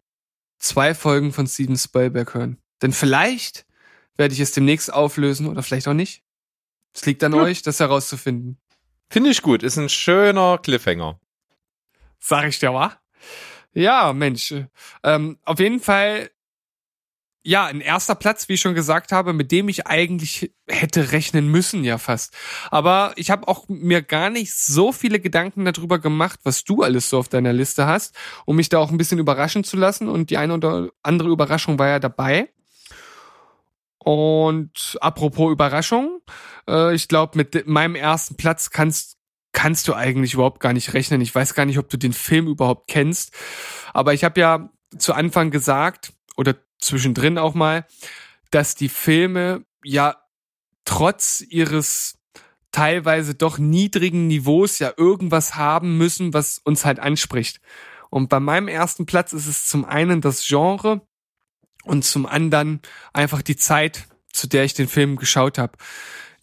zwei Folgen von Steven Spielberg hören. Denn vielleicht werde ich es demnächst auflösen oder vielleicht auch nicht. Es liegt an ja. euch, das herauszufinden. Finde ich gut, ist ein schöner Cliffhanger. Sag ich dir, wa? Ja, Mensch. Ähm, auf jeden Fall, ja, ein erster Platz, wie ich schon gesagt habe, mit dem ich eigentlich hätte rechnen müssen, ja fast. Aber ich habe auch mir gar nicht so viele Gedanken darüber gemacht, was du alles so auf deiner Liste hast, um mich da auch ein bisschen überraschen zu lassen. Und die eine oder andere Überraschung war ja dabei. Und apropos Überraschung, äh, ich glaube, mit meinem ersten Platz kannst, kannst du eigentlich überhaupt gar nicht rechnen. Ich weiß gar nicht, ob du den Film überhaupt kennst. Aber ich habe ja zu Anfang gesagt, oder zwischendrin auch mal, dass die Filme ja trotz ihres teilweise doch niedrigen Niveaus ja irgendwas haben müssen, was uns halt anspricht. Und bei meinem ersten Platz ist es zum einen das Genre, und zum anderen einfach die Zeit, zu der ich den Film geschaut habe.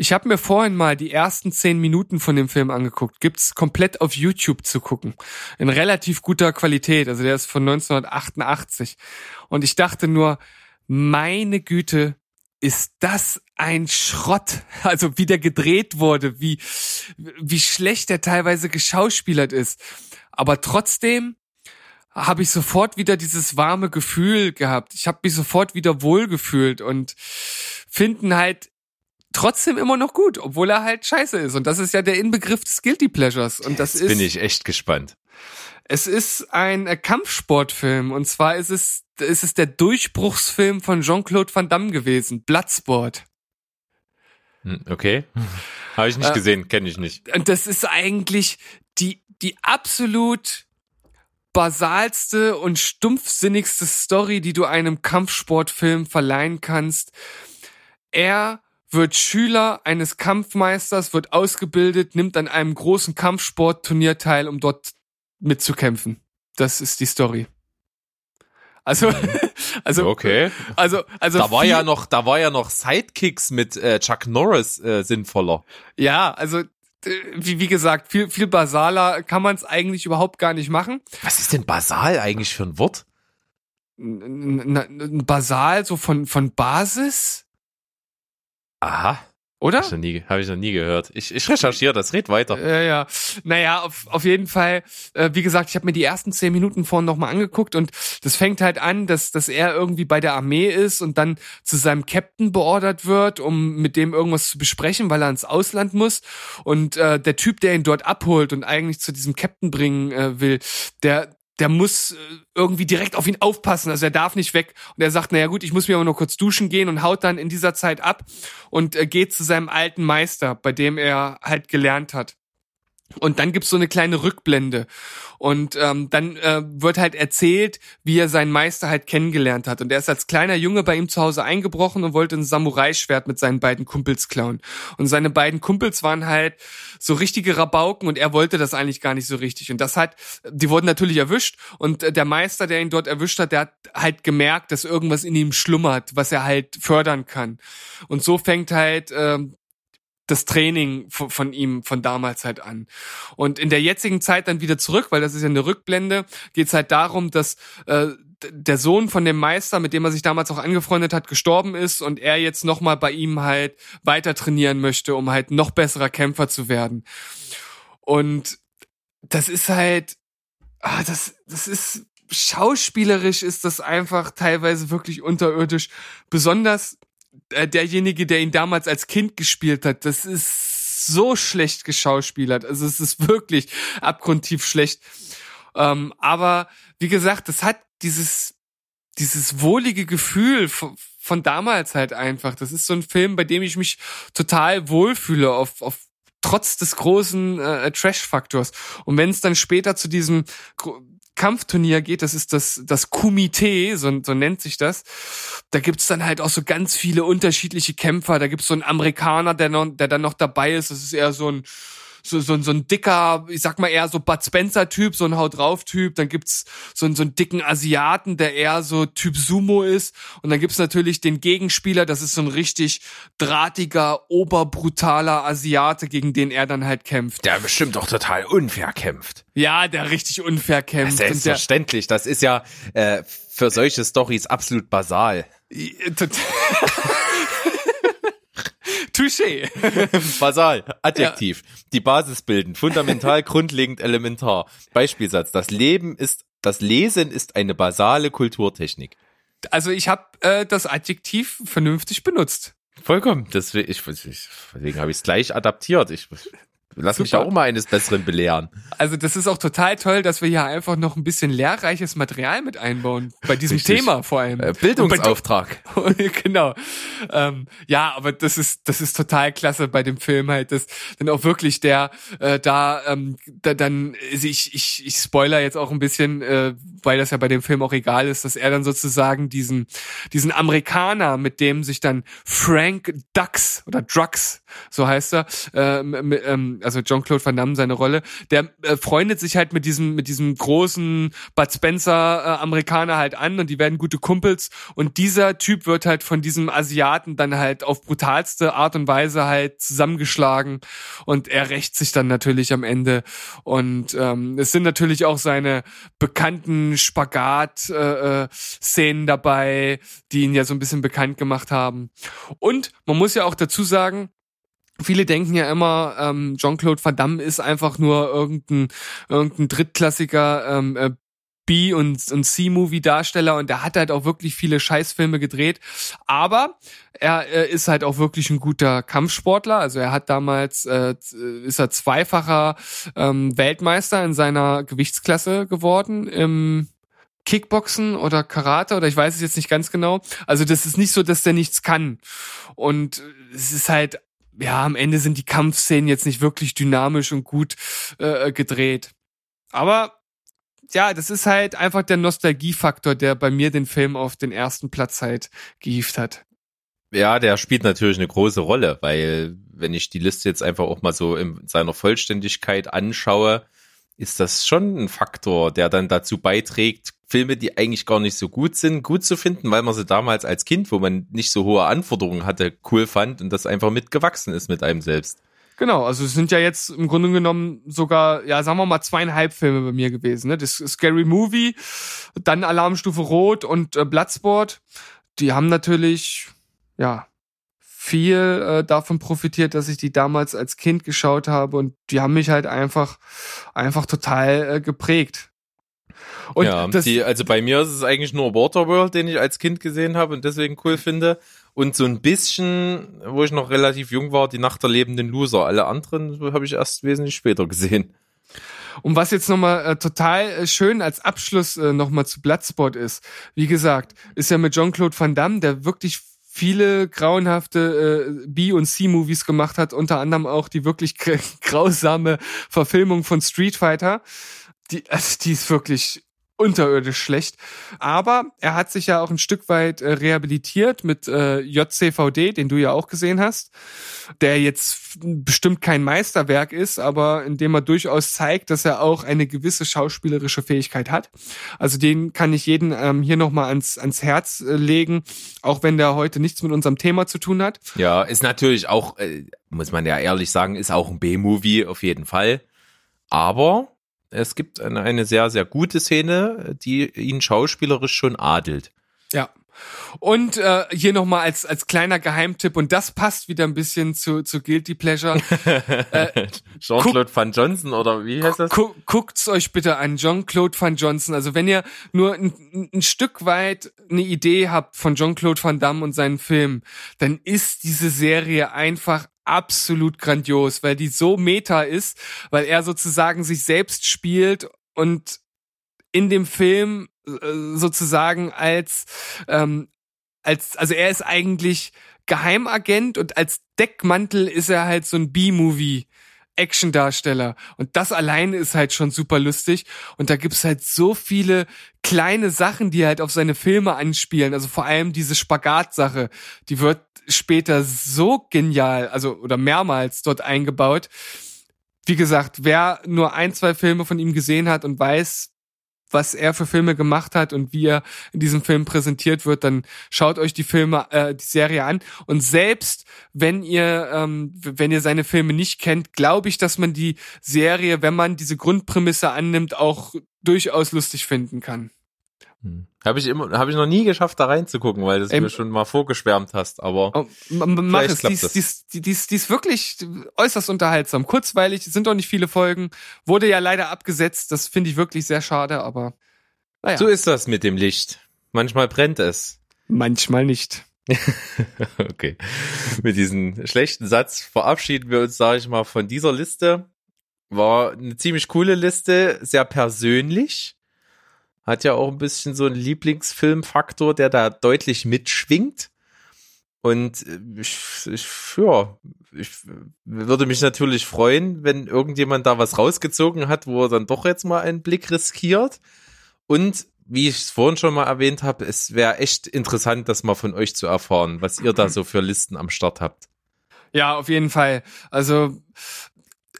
Ich habe mir vorhin mal die ersten zehn Minuten von dem Film angeguckt. Gibt's komplett auf YouTube zu gucken. In relativ guter Qualität. Also der ist von 1988. Und ich dachte nur, meine Güte, ist das ein Schrott. Also wie der gedreht wurde, wie, wie schlecht der teilweise geschauspielert ist. Aber trotzdem habe ich sofort wieder dieses warme Gefühl gehabt. Ich habe mich sofort wieder wohlgefühlt und finden halt trotzdem immer noch gut, obwohl er halt scheiße ist. Und das ist ja der Inbegriff des Guilty Pleasures. Und das Jetzt ist. bin ich echt gespannt. Es ist ein äh, Kampfsportfilm und zwar ist es, ist es der Durchbruchsfilm von Jean-Claude Van Damme gewesen, Bloodsport. Hm, okay. Habe ich nicht äh, gesehen, kenne ich nicht. Und das ist eigentlich die, die absolut basalste und stumpfsinnigste Story, die du einem Kampfsportfilm verleihen kannst. Er wird Schüler eines Kampfmeisters, wird ausgebildet, nimmt an einem großen Kampfsportturnier teil, um dort mitzukämpfen. Das ist die Story. Also, also, okay. Also, also da war ja noch, da war ja noch Sidekicks mit äh, Chuck Norris äh, sinnvoller. Ja, also wie, wie gesagt, viel, viel basaler kann man es eigentlich überhaupt gar nicht machen. Was ist denn basal eigentlich für ein Wort? N basal, so von, von Basis? Aha. Oder? Habe ich, noch nie, hab ich noch nie gehört. Ich, ich recherchiere das, red weiter. Ja, ja. Naja, auf, auf jeden Fall, äh, wie gesagt, ich habe mir die ersten zehn Minuten vorhin nochmal angeguckt und das fängt halt an, dass, dass er irgendwie bei der Armee ist und dann zu seinem Captain beordert wird, um mit dem irgendwas zu besprechen, weil er ins Ausland muss. Und äh, der Typ, der ihn dort abholt und eigentlich zu diesem Captain bringen äh, will, der, der muss äh, irgendwie direkt auf ihn aufpassen, also er darf nicht weg. Und er sagt, naja gut, ich muss mir aber nur kurz duschen gehen und haut dann in dieser Zeit ab und äh, geht zu seinem alten Meister, bei dem er halt gelernt hat. Und dann gibt's so eine kleine Rückblende. Und ähm, dann äh, wird halt erzählt, wie er seinen Meister halt kennengelernt hat. Und er ist als kleiner Junge bei ihm zu Hause eingebrochen und wollte ein Samurai-Schwert mit seinen beiden Kumpels klauen. Und seine beiden Kumpels waren halt so richtige Rabauken und er wollte das eigentlich gar nicht so richtig. Und das hat, die wurden natürlich erwischt. Und äh, der Meister, der ihn dort erwischt hat, der hat halt gemerkt, dass irgendwas in ihm schlummert, was er halt fördern kann. Und so fängt halt ähm, das Training von, von, ihm von damals halt an. Und in der jetzigen Zeit dann wieder zurück, weil das ist ja eine Rückblende, geht es halt darum, dass äh, der Sohn von dem Meister, mit dem er sich damals auch angefreundet hat, gestorben ist und er jetzt nochmal bei ihm halt weiter trainieren möchte, um halt noch besserer Kämpfer zu werden. Und das ist halt, ah, das, das ist schauspielerisch ist das einfach teilweise wirklich unterirdisch. Besonders derjenige, der ihn damals als Kind gespielt hat, das ist so schlecht geschauspielert. Also es ist wirklich abgrundtief schlecht. Ähm, aber wie gesagt, das hat dieses dieses wohlige Gefühl von, von damals halt einfach. Das ist so ein Film, bei dem ich mich total wohlfühle auf, auf trotz des großen äh, Trash-Faktors. Und wenn es dann später zu diesem Kampfturnier geht, das ist das, das Kumite, so, so nennt sich das. Da gibt's dann halt auch so ganz viele unterschiedliche Kämpfer. Da gibt's so einen Amerikaner, der, noch, der dann noch dabei ist. Das ist eher so ein so, so, so ein dicker, ich sag mal eher so Bud Spencer-Typ, so ein Haut drauf-Typ. Dann gibt's so, einen so einen dicken Asiaten, der eher so Typ Sumo ist. Und dann gibt's natürlich den Gegenspieler, das ist so ein richtig drahtiger, oberbrutaler Asiate, gegen den er dann halt kämpft. Der bestimmt doch total unfair kämpft. Ja, der richtig unfair kämpft. Selbstverständlich. Das ist ja äh, für solche Stories absolut basal. Touché. Basal, Adjektiv. Ja. Die Basis bilden, fundamental, grundlegend, elementar. Beispielsatz. Das Leben ist, das Lesen ist eine basale Kulturtechnik. Also ich habe äh, das Adjektiv vernünftig benutzt. Vollkommen. Deswegen, ich, deswegen habe ich es gleich adaptiert. Ich, Lass Super. mich auch mal eines Besseren belehren. Also das ist auch total toll, dass wir hier einfach noch ein bisschen lehrreiches Material mit einbauen. Bei diesem Richtig. Thema vor allem. Äh, Bildungsauftrag. genau. Ähm, ja, aber das ist, das ist total klasse bei dem Film halt, dass dann auch wirklich der äh, da, ähm, da dann, also ich, ich, ich spoiler jetzt auch ein bisschen, äh, weil das ja bei dem Film auch egal ist, dass er dann sozusagen diesen, diesen Amerikaner, mit dem sich dann Frank Dux oder Drux, so heißt er, äh, ähm, also Jean-Claude Van Damme seine Rolle, der äh, freundet sich halt mit diesem, mit diesem großen Bud Spencer äh, Amerikaner halt an und die werden gute Kumpels. Und dieser Typ wird halt von diesem Asiaten dann halt auf brutalste Art und Weise halt zusammengeschlagen. Und er rächt sich dann natürlich am Ende. Und ähm, es sind natürlich auch seine bekannten Spagat-Szenen äh, äh dabei, die ihn ja so ein bisschen bekannt gemacht haben. Und man muss ja auch dazu sagen, Viele denken ja immer, ähm, Jean-Claude Van ist einfach nur irgendein, irgendein drittklassiger ähm, äh, B- und, und C-Movie-Darsteller und der hat halt auch wirklich viele Scheißfilme gedreht. Aber er, er ist halt auch wirklich ein guter Kampfsportler. Also er hat damals, äh, ist er zweifacher ähm, Weltmeister in seiner Gewichtsklasse geworden im Kickboxen oder Karate oder ich weiß es jetzt nicht ganz genau. Also das ist nicht so, dass der nichts kann. Und es ist halt ja, am Ende sind die Kampfszenen jetzt nicht wirklich dynamisch und gut äh, gedreht. Aber ja, das ist halt einfach der Nostalgiefaktor, der bei mir den Film auf den ersten Platz halt gehievt hat. Ja, der spielt natürlich eine große Rolle, weil wenn ich die Liste jetzt einfach auch mal so in seiner Vollständigkeit anschaue, ist das schon ein Faktor, der dann dazu beiträgt, Filme, die eigentlich gar nicht so gut sind, gut zu finden, weil man sie damals als Kind, wo man nicht so hohe Anforderungen hatte, cool fand und das einfach mitgewachsen ist mit einem selbst. Genau, also es sind ja jetzt im Grunde genommen sogar, ja, sagen wir mal zweieinhalb Filme bei mir gewesen. Ne? Das Scary Movie, dann Alarmstufe Rot und äh, Bloodsport. Die haben natürlich, ja, viel äh, davon profitiert, dass ich die damals als Kind geschaut habe und die haben mich halt einfach, einfach total äh, geprägt. Und ja, das, die, also bei mir ist es eigentlich nur Waterworld, den ich als Kind gesehen habe und deswegen cool finde. Und so ein bisschen, wo ich noch relativ jung war, die Nacht der lebenden Loser. Alle anderen habe ich erst wesentlich später gesehen. Und was jetzt nochmal äh, total äh, schön als Abschluss äh, nochmal zu Bloodsport ist, wie gesagt, ist ja mit Jean-Claude Van Damme, der wirklich viele grauenhafte äh, B- und C-Movies gemacht hat, unter anderem auch die wirklich grausame Verfilmung von Street Fighter. Die, also die ist wirklich unterirdisch schlecht. Aber er hat sich ja auch ein Stück weit äh, rehabilitiert mit äh, JCVD, den du ja auch gesehen hast, der jetzt bestimmt kein Meisterwerk ist, aber in dem er durchaus zeigt, dass er auch eine gewisse schauspielerische Fähigkeit hat. Also den kann ich jeden ähm, hier nochmal ans, ans Herz äh, legen, auch wenn der heute nichts mit unserem Thema zu tun hat. Ja, ist natürlich auch, äh, muss man ja ehrlich sagen, ist auch ein B-Movie auf jeden Fall. Aber es gibt eine, eine sehr, sehr gute Szene, die ihn schauspielerisch schon adelt. Ja. Und äh, hier nochmal als, als kleiner Geheimtipp, und das passt wieder ein bisschen zu, zu Guilty Pleasure. äh, Jean-Claude Van Johnson oder wie heißt das? gu guckt's euch bitte an, Jean-Claude Van Johnson. Also wenn ihr nur ein, ein Stück weit eine Idee habt von Jean-Claude Van Damme und seinen Filmen, dann ist diese Serie einfach absolut grandios, weil die so meta ist, weil er sozusagen sich selbst spielt und in dem Film äh, sozusagen als ähm, als also er ist eigentlich Geheimagent und als Deckmantel ist er halt so ein B-Movie Action-Darsteller. Und das alleine ist halt schon super lustig. Und da gibt's halt so viele kleine Sachen, die halt auf seine Filme anspielen. Also vor allem diese Spagat-Sache, die wird später so genial, also oder mehrmals dort eingebaut. Wie gesagt, wer nur ein, zwei Filme von ihm gesehen hat und weiß, was er für Filme gemacht hat und wie er in diesem Film präsentiert wird, dann schaut euch die Filme, äh, die Serie an. Und selbst wenn ihr, ähm, wenn ihr seine Filme nicht kennt, glaube ich, dass man die Serie, wenn man diese Grundprämisse annimmt, auch durchaus lustig finden kann. Hm. Habe ich immer, habe ich noch nie geschafft, da reinzugucken, weil du Ähm, mir schon mal vorgeschwärmt hast. Aber Oh, mach es, die die, ist, die, die, ist, die ist wirklich äußerst unterhaltsam. Kurzweilig, sind auch nicht viele Folgen. Wurde ja leider abgesetzt, das finde ich wirklich sehr schade, aber naja, so ist das mit dem Licht. Manchmal brennt es. manchmal nicht. Okay. Mit diesem schlechten Satz verabschieden wir uns, sage ich mal, von dieser Liste. War eine ziemlich coole Liste, sehr persönlich. Hat ja auch ein bisschen so einen Lieblingsfilmfaktor, der da deutlich mitschwingt. Und äh, ich, ich, ja, ich würde mich natürlich freuen, wenn irgendjemand da was rausgezogen hat, wo er dann doch jetzt mal einen Blick riskiert. Und wie ich es vorhin schon mal erwähnt habe, es wäre echt interessant, das mal von euch zu erfahren, was ihr da so für Listen am Start habt. Ja, auf jeden Fall. Also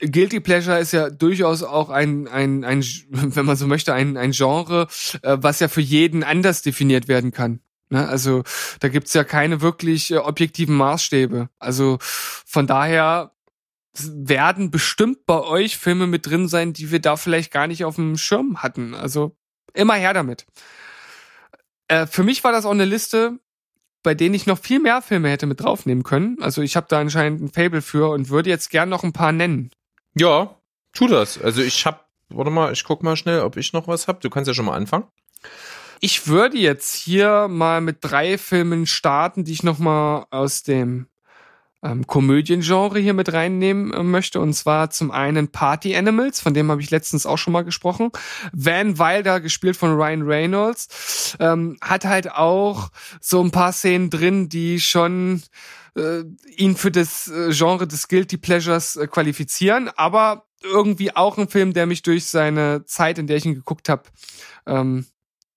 Guilty Pleasure ist ja durchaus auch ein, ein, ein wenn man so möchte, ein, ein Genre, äh, was ja für jeden anders definiert werden kann. Ne? Also da gibt's ja keine wirklich äh, objektiven Maßstäbe. Also von daher werden bestimmt bei euch Filme mit drin sein, die wir da vielleicht gar nicht auf dem Schirm hatten. Also immer her damit. Äh, für mich war das auch eine Liste, bei denen ich noch viel mehr Filme hätte mit draufnehmen können. Also ich habe da anscheinend ein Fable für und würde jetzt gern noch ein paar nennen. Ja, tu das. Also ich hab, warte mal, ich guck mal schnell, ob ich noch was hab. Du kannst ja schon mal anfangen. Ich würde jetzt hier mal mit drei Filmen starten, die ich noch mal aus dem ähm, Komödiengenre hier mit reinnehmen äh, möchte. Und zwar zum einen Party Animals, von dem habe ich letztens auch schon mal gesprochen. Van Wilder, gespielt von Ryan Reynolds, ähm, hat halt auch so ein paar Szenen drin, die schon äh, ihn für das äh, Genre des Guilty Pleasures qualifizieren, aber irgendwie auch ein Film, der mich durch seine Zeit, in der ich ihn geguckt habe, ähm,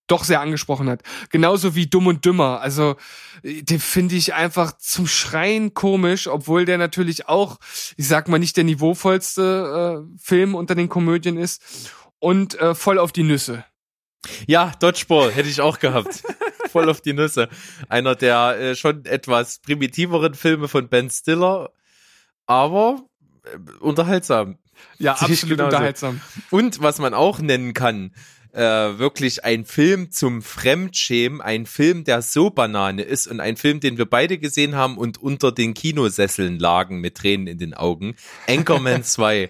doch sehr angesprochen hat. Genauso wie Dumm und Dümmer. Also, den finde ich einfach zum Schreien komisch, obwohl der natürlich auch, ich sag mal, nicht der niveauvollste äh, Film unter den Komödien ist. Und äh, voll auf die Nüsse. Ja, Dodgeball hätte ich auch gehabt. Voll auf die Nüsse. Einer der äh, schon etwas primitiveren Filme von Ben Stiller, aber äh, unterhaltsam. Ja, absolut genauso. unterhaltsam. Und was man auch nennen kann, äh, wirklich ein Film zum Fremdschämen, ein Film, der so Banane ist und ein Film, den wir beide gesehen haben und unter den Kinosesseln lagen mit Tränen in den Augen. Anchorman 2.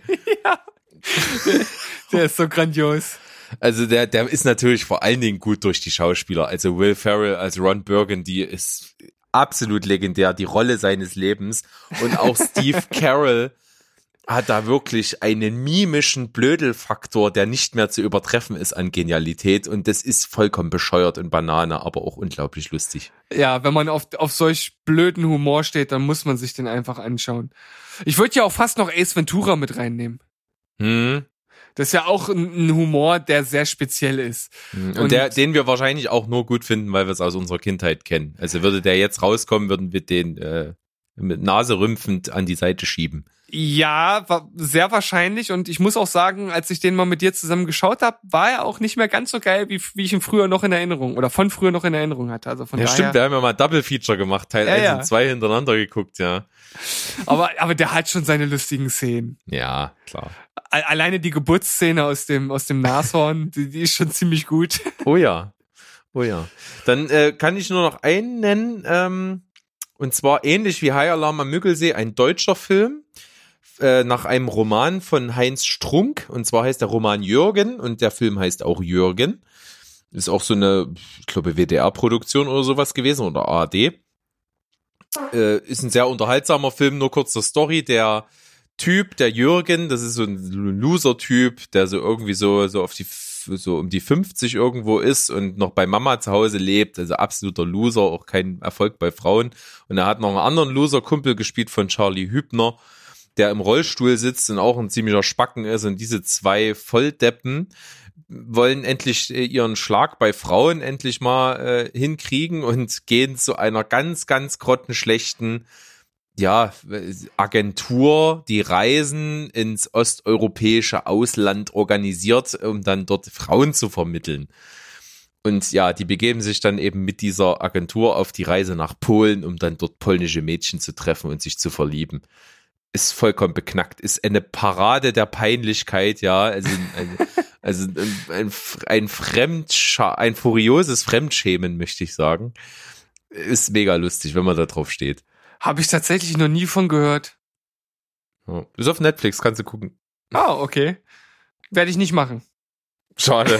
Der ist so grandios. Also der, der ist natürlich vor allen Dingen gut durch die Schauspieler. Also Will Ferrell als Ron Burgundy ist absolut legendär, die Rolle seines Lebens. Und auch Steve Carroll hat da wirklich einen mimischen Blödelfaktor, der nicht mehr zu übertreffen ist an Genialität. Und das ist vollkommen bescheuert und Banane, aber auch unglaublich lustig. Ja, wenn man auf, auf solch blöden Humor steht, dann muss man sich den einfach anschauen. Ich würde ja auch fast noch Ace Ventura mit reinnehmen. Hm. Das ist ja auch ein, Humor, der sehr speziell ist. Und, Und- der, den wir wahrscheinlich auch nur gut finden, weil wir es aus unserer Kindheit kennen. Also würde der jetzt rauskommen, würden wir den äh, mit Nase rümpfend an die Seite schieben. Ja, war sehr wahrscheinlich. Und ich muss auch sagen, als ich den mal mit dir zusammen geschaut habe, war er auch nicht mehr ganz so geil, wie, wie ich ihn früher noch in Erinnerung oder von früher noch in Erinnerung hatte. Also von Ja, daher. stimmt, wir haben ja mal Double Feature gemacht, Teil Ja, 1 ja. und 2 hintereinander geguckt, ja. Aber, aber der hat schon seine lustigen Szenen. Ja, klar. Alleine die Geburtsszene aus dem, aus dem Nashorn, die, die ist schon ziemlich gut. Oh ja. Oh ja. Dann äh, kann ich nur noch einen nennen, ähm, und zwar ähnlich wie High Alarm am Müggelsee, ein deutscher Film äh, nach einem Roman von Heinz Strunk. Und zwar heißt der Roman Jürgen und der Film heißt auch Jürgen. Ist auch so eine, ich glaube, WDR-Produktion oder sowas gewesen oder ARD. Äh, ist ein sehr unterhaltsamer Film, nur kurz zur Story. Der Typ, der Jürgen, das ist so ein Loser-Typ, der so irgendwie so, so auf die, so um die 50 irgendwo ist und noch bei Mama zu Hause lebt, also absoluter Loser, auch kein Erfolg bei Frauen. Und er hat noch einen anderen Loser-Kumpel gespielt von Charlie Hübner, der im Rollstuhl sitzt und auch ein ziemlicher Spacken ist. Und diese zwei Volldeppen wollen endlich äh, ihren Schlag bei Frauen endlich mal äh, hinkriegen und gehen zu einer ganz, ganz grottenschlechten ja, Agentur, die Reisen ins osteuropäische Ausland organisiert, um dann dort Frauen zu vermitteln. Und ja, die begeben sich dann eben mit dieser Agentur auf die Reise nach Polen, um dann dort polnische Mädchen zu treffen und sich zu verlieben. Ist vollkommen beknackt, ist eine Parade der Peinlichkeit, ja. Also, ein, also ein, ein Fremdscha ein furioses Fremdschämen, möchte ich sagen. Ist mega lustig, wenn man da drauf steht. Habe ich tatsächlich noch nie von gehört. Ja. Ist auf Netflix, kannst du gucken. Ah, okay. Werde ich nicht machen. Schade.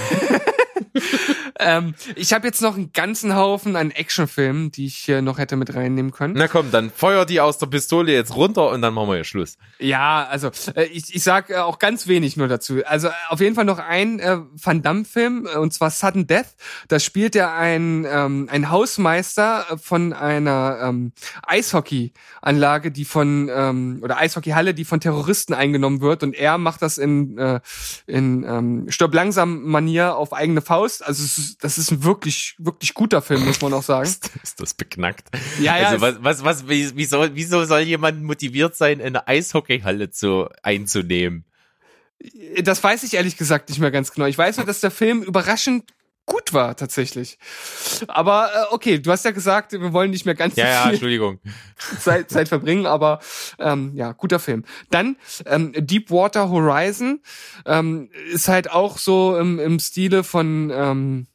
ähm, ich habe jetzt noch einen ganzen Haufen an Actionfilmen, die ich hier noch hätte mit reinnehmen können. Na komm, dann feuer die aus der Pistole jetzt runter und dann machen wir ja Schluss. Ja, also äh, ich, ich sag äh, auch ganz wenig nur dazu. Also äh, auf jeden Fall noch ein äh, Van Damme-Film, äh, und zwar Sudden Death. Da spielt er ein, ähm, ein Hausmeister von einer ähm, Eishockey-Anlage, die von, ähm, oder Eishockeyhalle, die von Terroristen eingenommen wird. Und er macht das in, äh, in ähm, Stirb langsam Manier auf eigene Faust. Also es ist, das ist ein wirklich, wirklich guter Film, muss man auch sagen. ist, ist das beknackt? Ja, ja. Also was, was, was, wie, wie soll, wieso soll jemand motiviert sein, eine Eishockeyhalle zu, einzunehmen? Das weiß ich ehrlich gesagt nicht mehr ganz genau. Ich weiß nur, dass der Film überraschend gut war tatsächlich. Aber äh, okay, du hast ja gesagt, wir wollen nicht mehr ganz Ja, ja, Entschuldigung. Zeit, Zeit verbringen, aber ähm, ja, guter Film. Dann ähm, Deepwater Horizon ähm, ist halt auch so im, im Stile von ähm,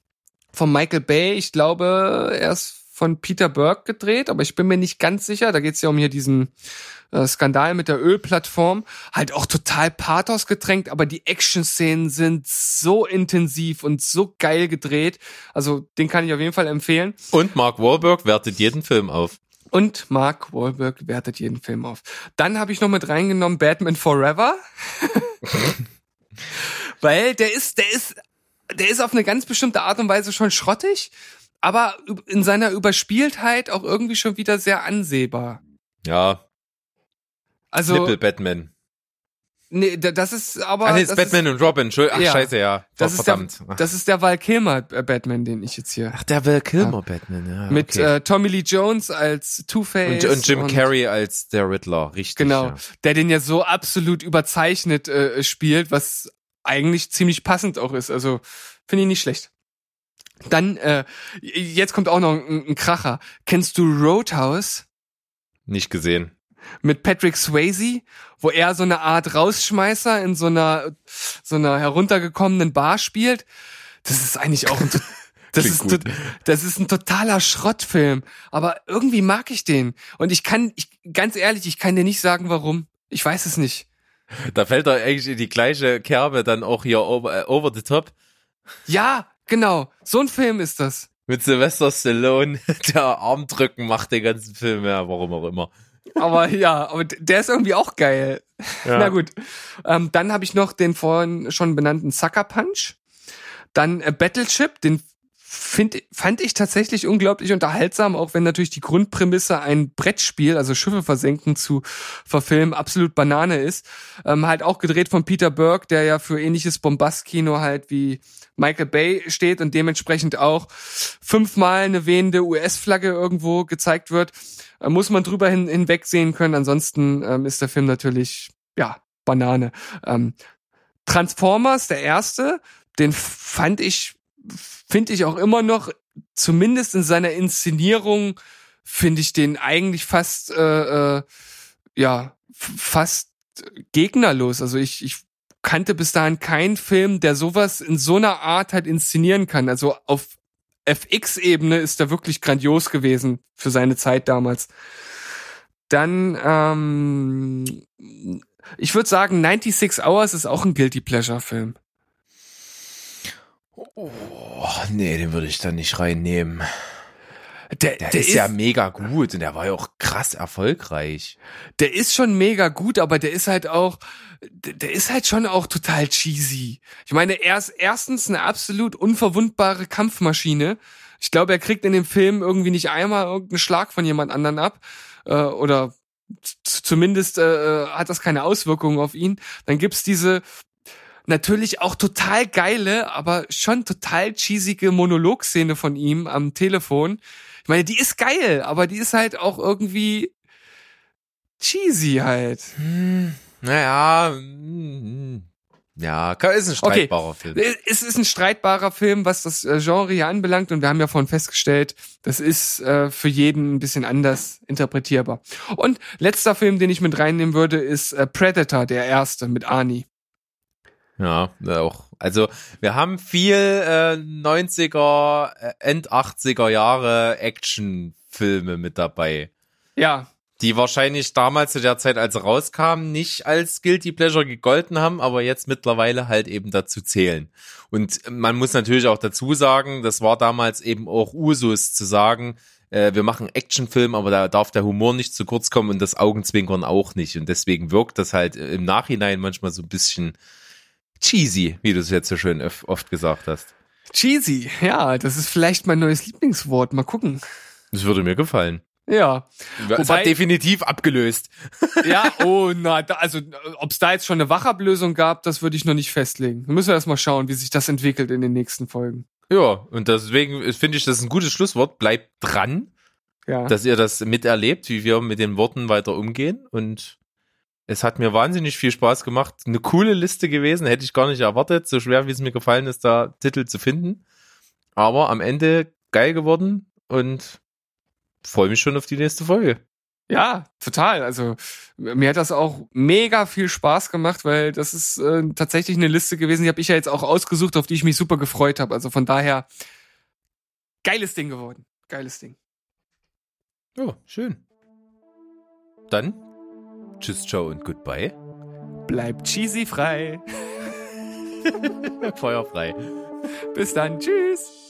von Michael Bay. Ich glaube, er ist von Peter Burke gedreht, aber ich bin mir nicht ganz sicher. Da geht es ja um hier diesen äh, Skandal mit der Ölplattform. Halt auch total Pathos getränkt, aber die Action-Szenen sind so intensiv und so geil gedreht. Also den kann ich auf jeden Fall empfehlen. Und Mark Wahlberg wertet jeden Film auf. Und Mark Wahlberg wertet jeden Film auf. Dann habe ich noch mit reingenommen Batman Forever. Weil der ist, der ist, der ist auf eine ganz bestimmte Art und Weise schon schrottig, aber in seiner Überspieltheit auch irgendwie schon wieder sehr ansehbar. Ja, Also, Nippel Batman. nee, da- das ist aber. Ach, nee, ist Batman und Robin. Entschuldigung. Ach, Ja. scheiße, ja. das ist der, Verdammt. das ist der Val Kilmer äh, Batman, den ich jetzt hier. Ach, der Val Kilmer Batman, ja. mit okay. äh, Tommy Lee Jones als Two-Face. und, und Jim Carrey als der Riddler, richtig. Genau, Ja. der den ja so absolut überzeichnet äh, spielt, was eigentlich ziemlich passend auch ist. Also finde ich nicht schlecht. Dann, äh, jetzt kommt auch noch ein, ein Kracher. Kennst du Roadhouse Nicht gesehen. mit Patrick Swayze, wo er so eine Art Rausschmeißer in so einer, so einer heruntergekommenen Bar spielt? Das ist eigentlich auch ein, das ist, gut. das ist ein totaler Schrottfilm. Aber irgendwie mag ich den. Und ich kann, ich, ganz ehrlich, ich kann dir nicht sagen, warum. Ich weiß es nicht. Da fällt er eigentlich in die gleiche Kerbe dann auch hier over, äh, over the top Ja, genau. So ein Film ist das. mit Sylvester Stallone, der Armdrücken macht den ganzen Film, ja, warum auch immer. Aber ja, aber der ist irgendwie auch geil. Ja. Na gut. Ähm, dann habe ich noch den vorhin schon benannten Sucker Punch. Dann äh, Battleship, den find, fand ich tatsächlich unglaublich unterhaltsam, auch wenn natürlich die Grundprämisse ein Brettspiel, also Schiffe versenken zu verfilmen, absolut Banane ist. Ähm, halt auch gedreht von Peter Burke, der ja für ähnliches Bombastkino halt wie Michael Bay steht und dementsprechend auch fünfmal eine wehende US-Flagge irgendwo gezeigt wird, äh, muss man drüber hin, hinwegsehen können. Ansonsten ähm, ist der Film natürlich, ja, Banane. Ähm, Transformers, der erste, den fand ich, finde ich auch immer noch, zumindest in seiner Inszenierung, finde ich den eigentlich fast, äh, äh, ja, fast gegnerlos. Also ich, ich kannte bis dahin keinen Film, der sowas in so einer Art halt inszenieren kann. Also auf FX-Ebene ist da wirklich grandios gewesen für seine Zeit damals. Dann, ähm, ich würde sagen, 96 Hours ist auch ein Guilty Pleasure-Film. Oh, nee, den würde ich da nicht reinnehmen. Der, Der, ist, ja mega gut und der war ja auch krass erfolgreich. der ist schon mega gut, aber der ist halt auch, der der ist halt schon auch total cheesy. Ich meine, er ist erstens eine absolut unverwundbare Kampfmaschine. Ich glaube, er kriegt in dem Film irgendwie nicht einmal irgendeinen Schlag von jemand anderen ab. Äh, oder zumindest äh, hat das keine Auswirkungen auf ihn. Dann gibt's diese natürlich auch total geile, aber schon total cheesige Monologszene von ihm am Telefon. Ich meine, die ist geil, aber die ist halt auch irgendwie cheesy halt. Hm, naja, hm, ja, ist ein Okay. streitbarer Film. Es ist ein streitbarer Film, was das äh, Genre hier anbelangt und wir haben ja vorhin festgestellt, das ist äh, für jeden ein bisschen anders interpretierbar. Und letzter Film, den ich mit reinnehmen würde, ist äh, Predator, der erste mit Arnie. Ja, auch. Also wir haben viel äh, 90er, äh, End 80er Jahre Actionfilme mit dabei, Ja, die wahrscheinlich damals zu der Zeit, als sie rauskamen, nicht als Guilty Pleasure gegolten haben, aber jetzt mittlerweile halt eben dazu zählen. Und man muss natürlich auch dazu sagen, das war damals eben auch Usus zu sagen, äh, wir machen Actionfilm, aber da darf der Humor nicht zu kurz kommen und das Augenzwinkern auch nicht. Und deswegen wirkt das halt im Nachhinein manchmal so ein bisschen cheesy, wie du es jetzt so schön oft gesagt hast. cheesy. Ja, das ist vielleicht mein neues Lieblingswort. Mal gucken. Das würde mir gefallen. Ja, Es Wobei- hat definitiv abgelöst. ja, oh na, da, also ob es da jetzt schon eine Wachablösung gab, das würde ich noch nicht festlegen. Wir müssen erst mal schauen, wie sich das entwickelt in den nächsten Folgen. Ja, und deswegen finde ich das ist ein gutes Schlusswort. Bleibt dran, Ja. dass ihr das miterlebt, wie wir mit den Worten weiter umgehen. Und es hat mir wahnsinnig viel Spaß gemacht. Eine coole Liste gewesen, hätte ich gar nicht erwartet. So schwer, wie es mir gefallen ist, da Titel zu finden. Aber am Ende geil geworden und freue mich schon auf die nächste Folge. Ja, total. Also mir hat das auch mega viel Spaß gemacht, weil das ist äh, tatsächlich eine Liste gewesen, die habe ich ja jetzt auch ausgesucht, auf die ich mich super gefreut habe. Also von daher geiles Ding geworden. Geiles Ding. Ja, schön. Dann tschüss, ciao und goodbye. Bleibt cheesy frei. Feuerfrei. Bis dann. Tschüss.